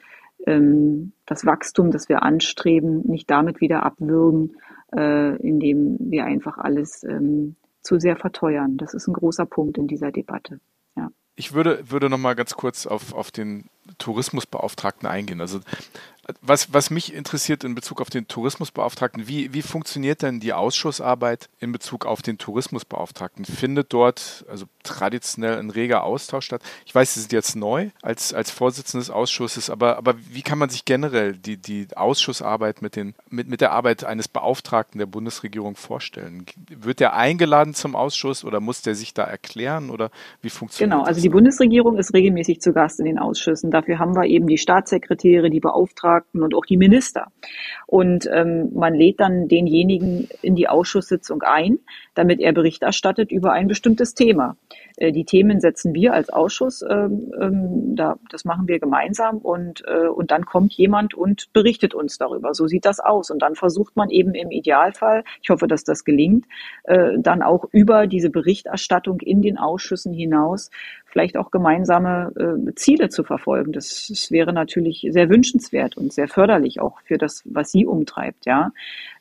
ähm, das Wachstum, das wir anstreben, nicht damit wieder abwürgen, äh, indem wir einfach alles ähm, zu sehr verteuern. Das ist ein großer Punkt in dieser Debatte. Ja. Ich würde, würde noch mal ganz kurz auf, auf den Tourismusbeauftragten eingehen. Also was, was mich interessiert in Bezug auf den Tourismusbeauftragten, wie, wie funktioniert denn die Ausschussarbeit in Bezug auf den Tourismusbeauftragten? Findet dort also traditionell ein reger Austausch statt? Ich weiß, Sie sind jetzt neu als, als Vorsitzende des Ausschusses, aber, aber wie kann man sich generell die, die Ausschussarbeit mit, den, mit, mit der Arbeit eines Beauftragten der Bundesregierung vorstellen? Wird der eingeladen zum Ausschuss oder muss der sich da erklären oder wie funktioniert Genau, also die Bundesregierung ist regelmäßig zu Gast in den Ausschüssen. Dafür haben wir eben die Staatssekretäre, die Beauftragten und auch die Minister. Und ähm, man lädt dann denjenigen in die Ausschusssitzung ein, damit er Bericht erstattet über ein bestimmtes Thema. Äh, die Themen setzen wir als Ausschuss, ähm, ähm, da, das machen wir gemeinsam und, äh, und dann kommt jemand und berichtet uns darüber. So sieht das aus. Und dann versucht man eben im Idealfall, ich hoffe, dass das gelingt, äh, dann auch über diese Berichterstattung in den Ausschüssen hinaus vielleicht auch gemeinsame äh, Ziele zu verfolgen. Das, das wäre natürlich sehr wünschenswert und sehr förderlich auch für das, was Sie umtreibt. Ja,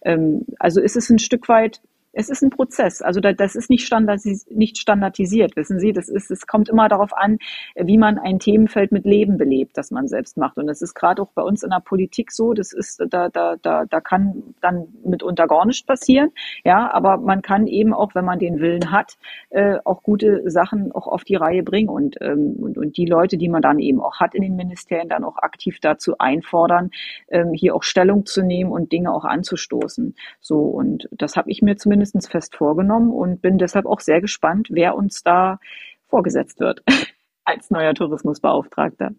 ähm, also ist es ein Stück weit es ist ein Prozess. Also das ist nicht, standardis nicht standardisiert, wissen Sie. Das ist, es kommt immer darauf an, wie man ein Themenfeld mit Leben belebt, das man selbst macht. Und das ist gerade auch bei uns in der Politik so. Das ist, da, da, da, da kann dann mitunter gar nichts passieren. Ja, aber man kann eben auch, wenn man den Willen hat, äh, auch gute Sachen auch auf die Reihe bringen und, ähm, und, und die Leute, die man dann eben auch hat in den Ministerien, dann auch aktiv dazu einfordern, ähm, hier auch Stellung zu nehmen und Dinge auch anzustoßen. So und das habe ich mir zumindest zumindest fest vorgenommen und bin deshalb auch sehr gespannt, wer uns da vorgesetzt wird als neuer Tourismusbeauftragter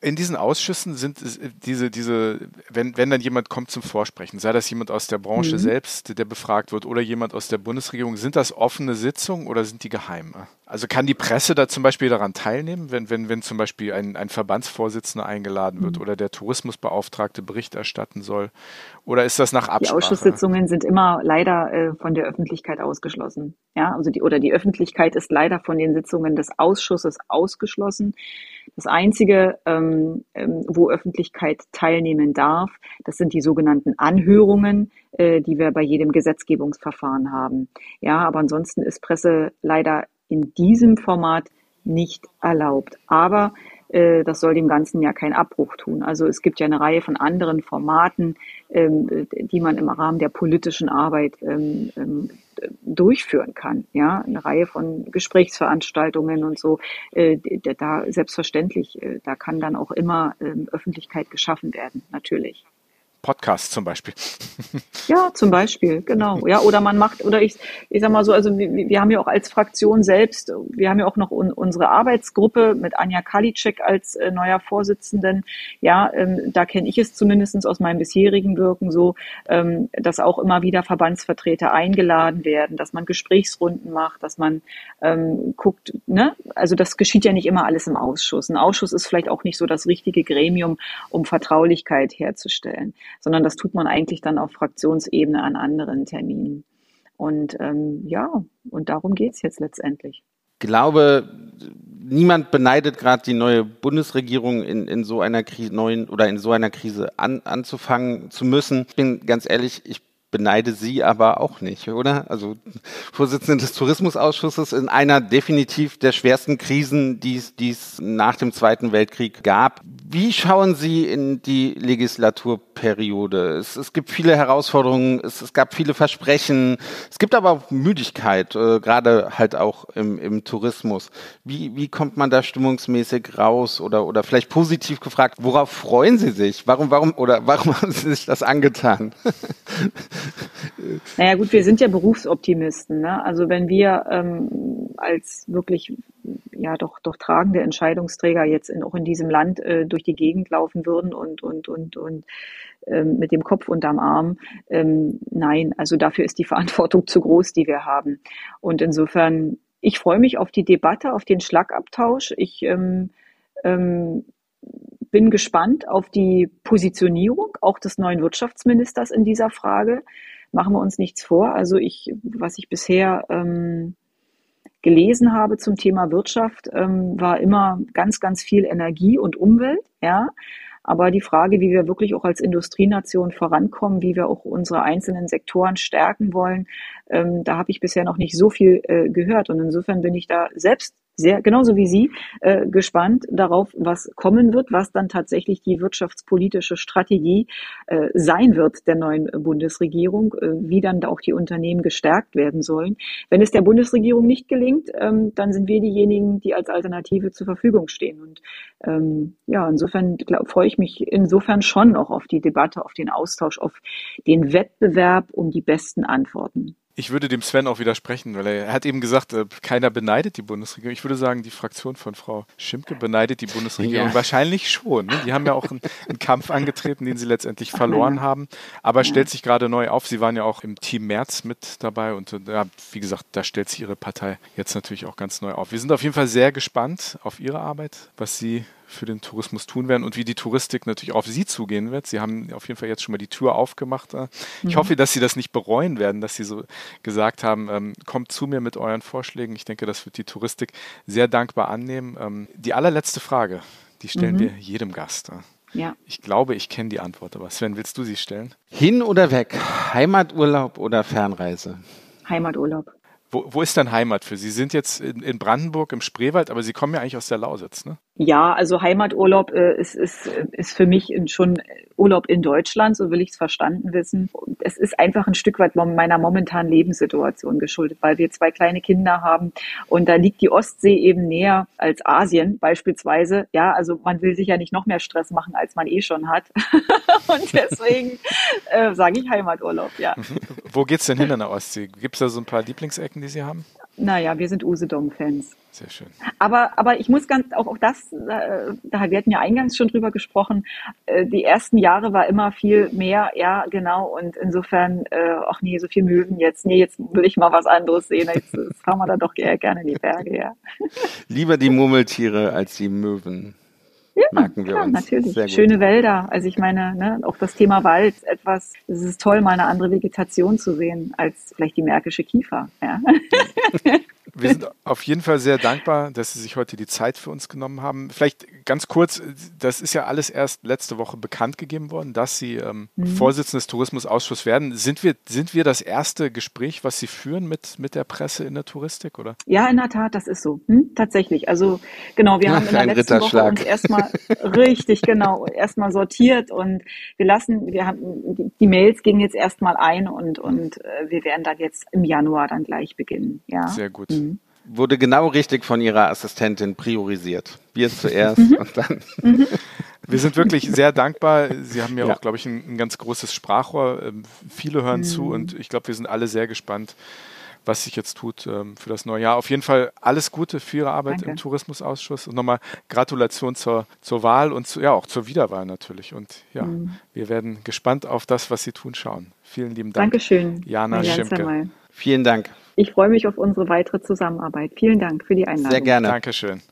in diesen Ausschüssen sind diese, diese, wenn, wenn dann jemand kommt zum Vorsprechen, sei das jemand aus der Branche mhm. selbst, der befragt wird, oder jemand aus der Bundesregierung, sind das offene Sitzungen oder sind die geheim? Also kann die Presse da zum Beispiel daran teilnehmen, wenn, wenn, wenn zum Beispiel ein, ein Verbandsvorsitzender eingeladen wird mhm. oder der Tourismusbeauftragte Bericht erstatten soll? Oder ist das nach Absprache? Die Ausschusssitzungen sind immer leider äh, von der Öffentlichkeit ausgeschlossen. Ja, also die, oder die Öffentlichkeit ist leider von den Sitzungen des Ausschusses ausgeschlossen. Das einzige, ähm, ähm, wo Öffentlichkeit teilnehmen darf, das sind die sogenannten Anhörungen, äh, die wir bei jedem Gesetzgebungsverfahren haben. Ja, aber ansonsten ist Presse leider in diesem Format nicht erlaubt. Aber äh, das soll dem Ganzen ja keinen Abbruch tun. Also es gibt ja eine Reihe von anderen Formaten, ähm, die man im Rahmen der politischen Arbeit ähm, ähm, durchführen kann. Ja, eine Reihe von Gesprächsveranstaltungen und so. Äh, da selbstverständlich, äh, da kann dann auch immer Öffentlichkeit geschaffen werden, natürlich. Podcast zum Beispiel. Ja, zum Beispiel, genau. Ja, oder man macht, oder ich, ich sag mal so, also wir, wir haben ja auch als Fraktion selbst, wir haben ja auch noch un, unsere Arbeitsgruppe mit Anja Kalitschek als äh, neuer Vorsitzenden. Ja, ähm, da kenne ich es zumindest aus meinem bisherigen Wirken so, ähm, dass auch immer wieder Verbandsvertreter eingeladen werden, dass man Gesprächsrunden macht, dass man ähm, guckt, ne? Also das geschieht ja nicht immer alles im Ausschuss. Ein Ausschuss ist vielleicht auch nicht so das richtige Gremium, um Vertraulichkeit herzustellen sondern das tut man eigentlich dann auf Fraktionsebene an anderen Terminen. Und ähm, ja, und darum geht's jetzt letztendlich. Ich glaube, niemand beneidet gerade die neue Bundesregierung in, in so einer Krise neuen oder in so einer Krise an, anzufangen zu müssen. Ich bin ganz ehrlich, ich beneide Sie aber auch nicht, oder? Also Vorsitzende des Tourismusausschusses in einer definitiv der schwersten Krisen, die es nach dem Zweiten Weltkrieg gab. Wie schauen Sie in die Legislaturperiode? Es, es gibt viele Herausforderungen, es, es, gab viele Versprechen, es gibt aber auch Müdigkeit, äh, gerade halt auch im, im Tourismus. Wie, wie kommt man da stimmungsmäßig raus? Oder, oder vielleicht positiv gefragt, worauf freuen Sie sich? Warum, warum, oder warum haben Sie sich das angetan? Naja gut, wir sind ja Berufsoptimisten. Ne? Also wenn wir ähm, als wirklich ja doch doch tragende Entscheidungsträger jetzt in, auch in diesem Land äh, durch die Gegend laufen würden und und und und ähm, mit dem Kopf unterm Arm, ähm, nein, also dafür ist die Verantwortung zu groß, die wir haben. Und insofern, ich freue mich auf die Debatte, auf den Schlagabtausch. Ich ähm, ähm, bin gespannt auf die Positionierung auch des neuen Wirtschaftsministers in dieser Frage. Machen wir uns nichts vor. Also ich, was ich bisher ähm, gelesen habe zum Thema Wirtschaft, ähm, war immer ganz, ganz viel Energie und Umwelt. Ja, aber die Frage, wie wir wirklich auch als Industrienation vorankommen, wie wir auch unsere einzelnen Sektoren stärken wollen, ähm, da habe ich bisher noch nicht so viel äh, gehört. Und insofern bin ich da selbst sehr, genauso wie Sie, äh, gespannt darauf, was kommen wird, was dann tatsächlich die wirtschaftspolitische Strategie äh, sein wird der neuen Bundesregierung, äh, wie dann auch die Unternehmen gestärkt werden sollen. Wenn es der Bundesregierung nicht gelingt, ähm, dann sind wir diejenigen, die als Alternative zur Verfügung stehen. Und ähm, ja, insofern glaub, freue ich mich insofern schon auch auf die Debatte, auf den Austausch, auf den Wettbewerb um die besten Antworten. Ich würde dem Sven auch widersprechen, weil er, hat eben gesagt, äh, keiner beneidet die Bundesregierung. Ich würde sagen, die Fraktion von Frau Schimke beneidet die Bundesregierung ja. wahrscheinlich schon. Ne? Die haben ja auch einen, einen, Kampf angetreten, den sie letztendlich verloren haben, aber stellt sich gerade neu auf. Sie waren ja auch im Team März mit dabei und äh, ja, wie gesagt, da stellt sich ihre Partei jetzt natürlich auch ganz neu auf. Wir sind auf jeden Fall sehr gespannt auf ihre Arbeit, was sie für den Tourismus tun werden und wie die Touristik natürlich auf Sie zugehen wird. Sie haben auf jeden Fall jetzt schon mal die Tür aufgemacht. Ich mhm. hoffe, dass Sie das nicht bereuen werden, dass Sie so gesagt haben, ähm, kommt zu mir mit euren Vorschlägen. Ich denke, das wird die Touristik sehr dankbar annehmen. Ähm, die allerletzte Frage, die stellen mhm. wir jedem Gast. Ja. Ich glaube, ich kenne die Antwort, aber Sven, willst du sie stellen? Hin oder weg? Heimaturlaub oder Fernreise? Heimaturlaub. Wo, wo ist denn Heimat für Sie? Sie sind jetzt in, in, Brandenburg im Spreewald, aber Sie kommen ja eigentlich aus der Lausitz, ne? Ja, also Heimaturlaub äh, ist, ist, ist für mich schon Urlaub in Deutschland, so will ich es verstanden wissen. Und es ist einfach ein Stück weit meiner momentanen Lebenssituation geschuldet, weil wir zwei kleine Kinder haben und da liegt die Ostsee eben näher als Asien beispielsweise. Ja, also man will sich ja nicht noch mehr Stress machen, als man eh schon hat. und deswegen äh, sage ich Heimaturlaub, ja. Wo geht's denn hin an der Ostsee? Gibt es da so ein paar Lieblingsecken, die Sie haben? Naja, wir sind Usedom-Fans. Sehr schön. Aber, aber ich muss ganz, auch, auch das, äh, wir hatten ja eingangs schon drüber gesprochen, äh, die ersten Jahre war immer viel mehr, ja, genau, und insofern, äh, ach nee, so viel Möwen jetzt, nee, jetzt will ich mal was anderes sehen, jetzt, jetzt fahren wir da doch eher gerne in die Berge, ja. Lieber die Murmeltiere als die Möwen. Ja, merken wir klar, uns. natürlich. Schöne Wälder. Also ich meine, ne, auch das Thema Wald, etwas, es ist toll, mal eine andere Vegetation zu sehen als vielleicht die märkische Kiefer. Ja. Wir sind auf jeden Fall sehr dankbar, dass Sie sich heute die Zeit für uns genommen haben. Vielleicht ganz kurz, das ist ja alles erst letzte Woche bekannt gegeben worden, dass Sie ähm, mhm. Vorsitzende des Tourismusausschusses werden. Sind wir, sind wir das erste Gespräch, was Sie führen mit, mit der Presse in der Touristik, oder? Ja, in der Tat, das ist so. Hm? Tatsächlich. Also genau, wir Ach, haben in der letzten Woche uns erstmal richtig, genau, erstmal sortiert und wir lassen, wir haben die, die Mails gingen jetzt erstmal ein und, und äh, wir werden dann jetzt im Januar dann gleich beginnen. Ja. Sehr gut. Mhm wurde genau richtig von ihrer Assistentin priorisiert. Wir zuerst mhm. und dann. Mhm. Wir sind wirklich sehr dankbar. Sie haben ja, ja. auch, glaube ich, ein, ein, ganz großes Sprachrohr. Ähm, viele hören mhm. zu und ich glaube, wir sind alle sehr gespannt, was sich jetzt tut ähm, für das neue Jahr. Auf jeden Fall alles Gute für Ihre Arbeit Danke. im Tourismusausschuss und nochmal Gratulation zur, zur Wahl und zu, ja auch zur Wiederwahl natürlich. Und ja, mhm. wir werden gespannt auf das, was Sie tun, schauen. Vielen lieben Dank. Dankeschön. Jana Schimke. Vielen Dank. Ich freue mich auf unsere weitere Zusammenarbeit. Vielen Dank für die Einladung. Sehr gerne. Dankeschön.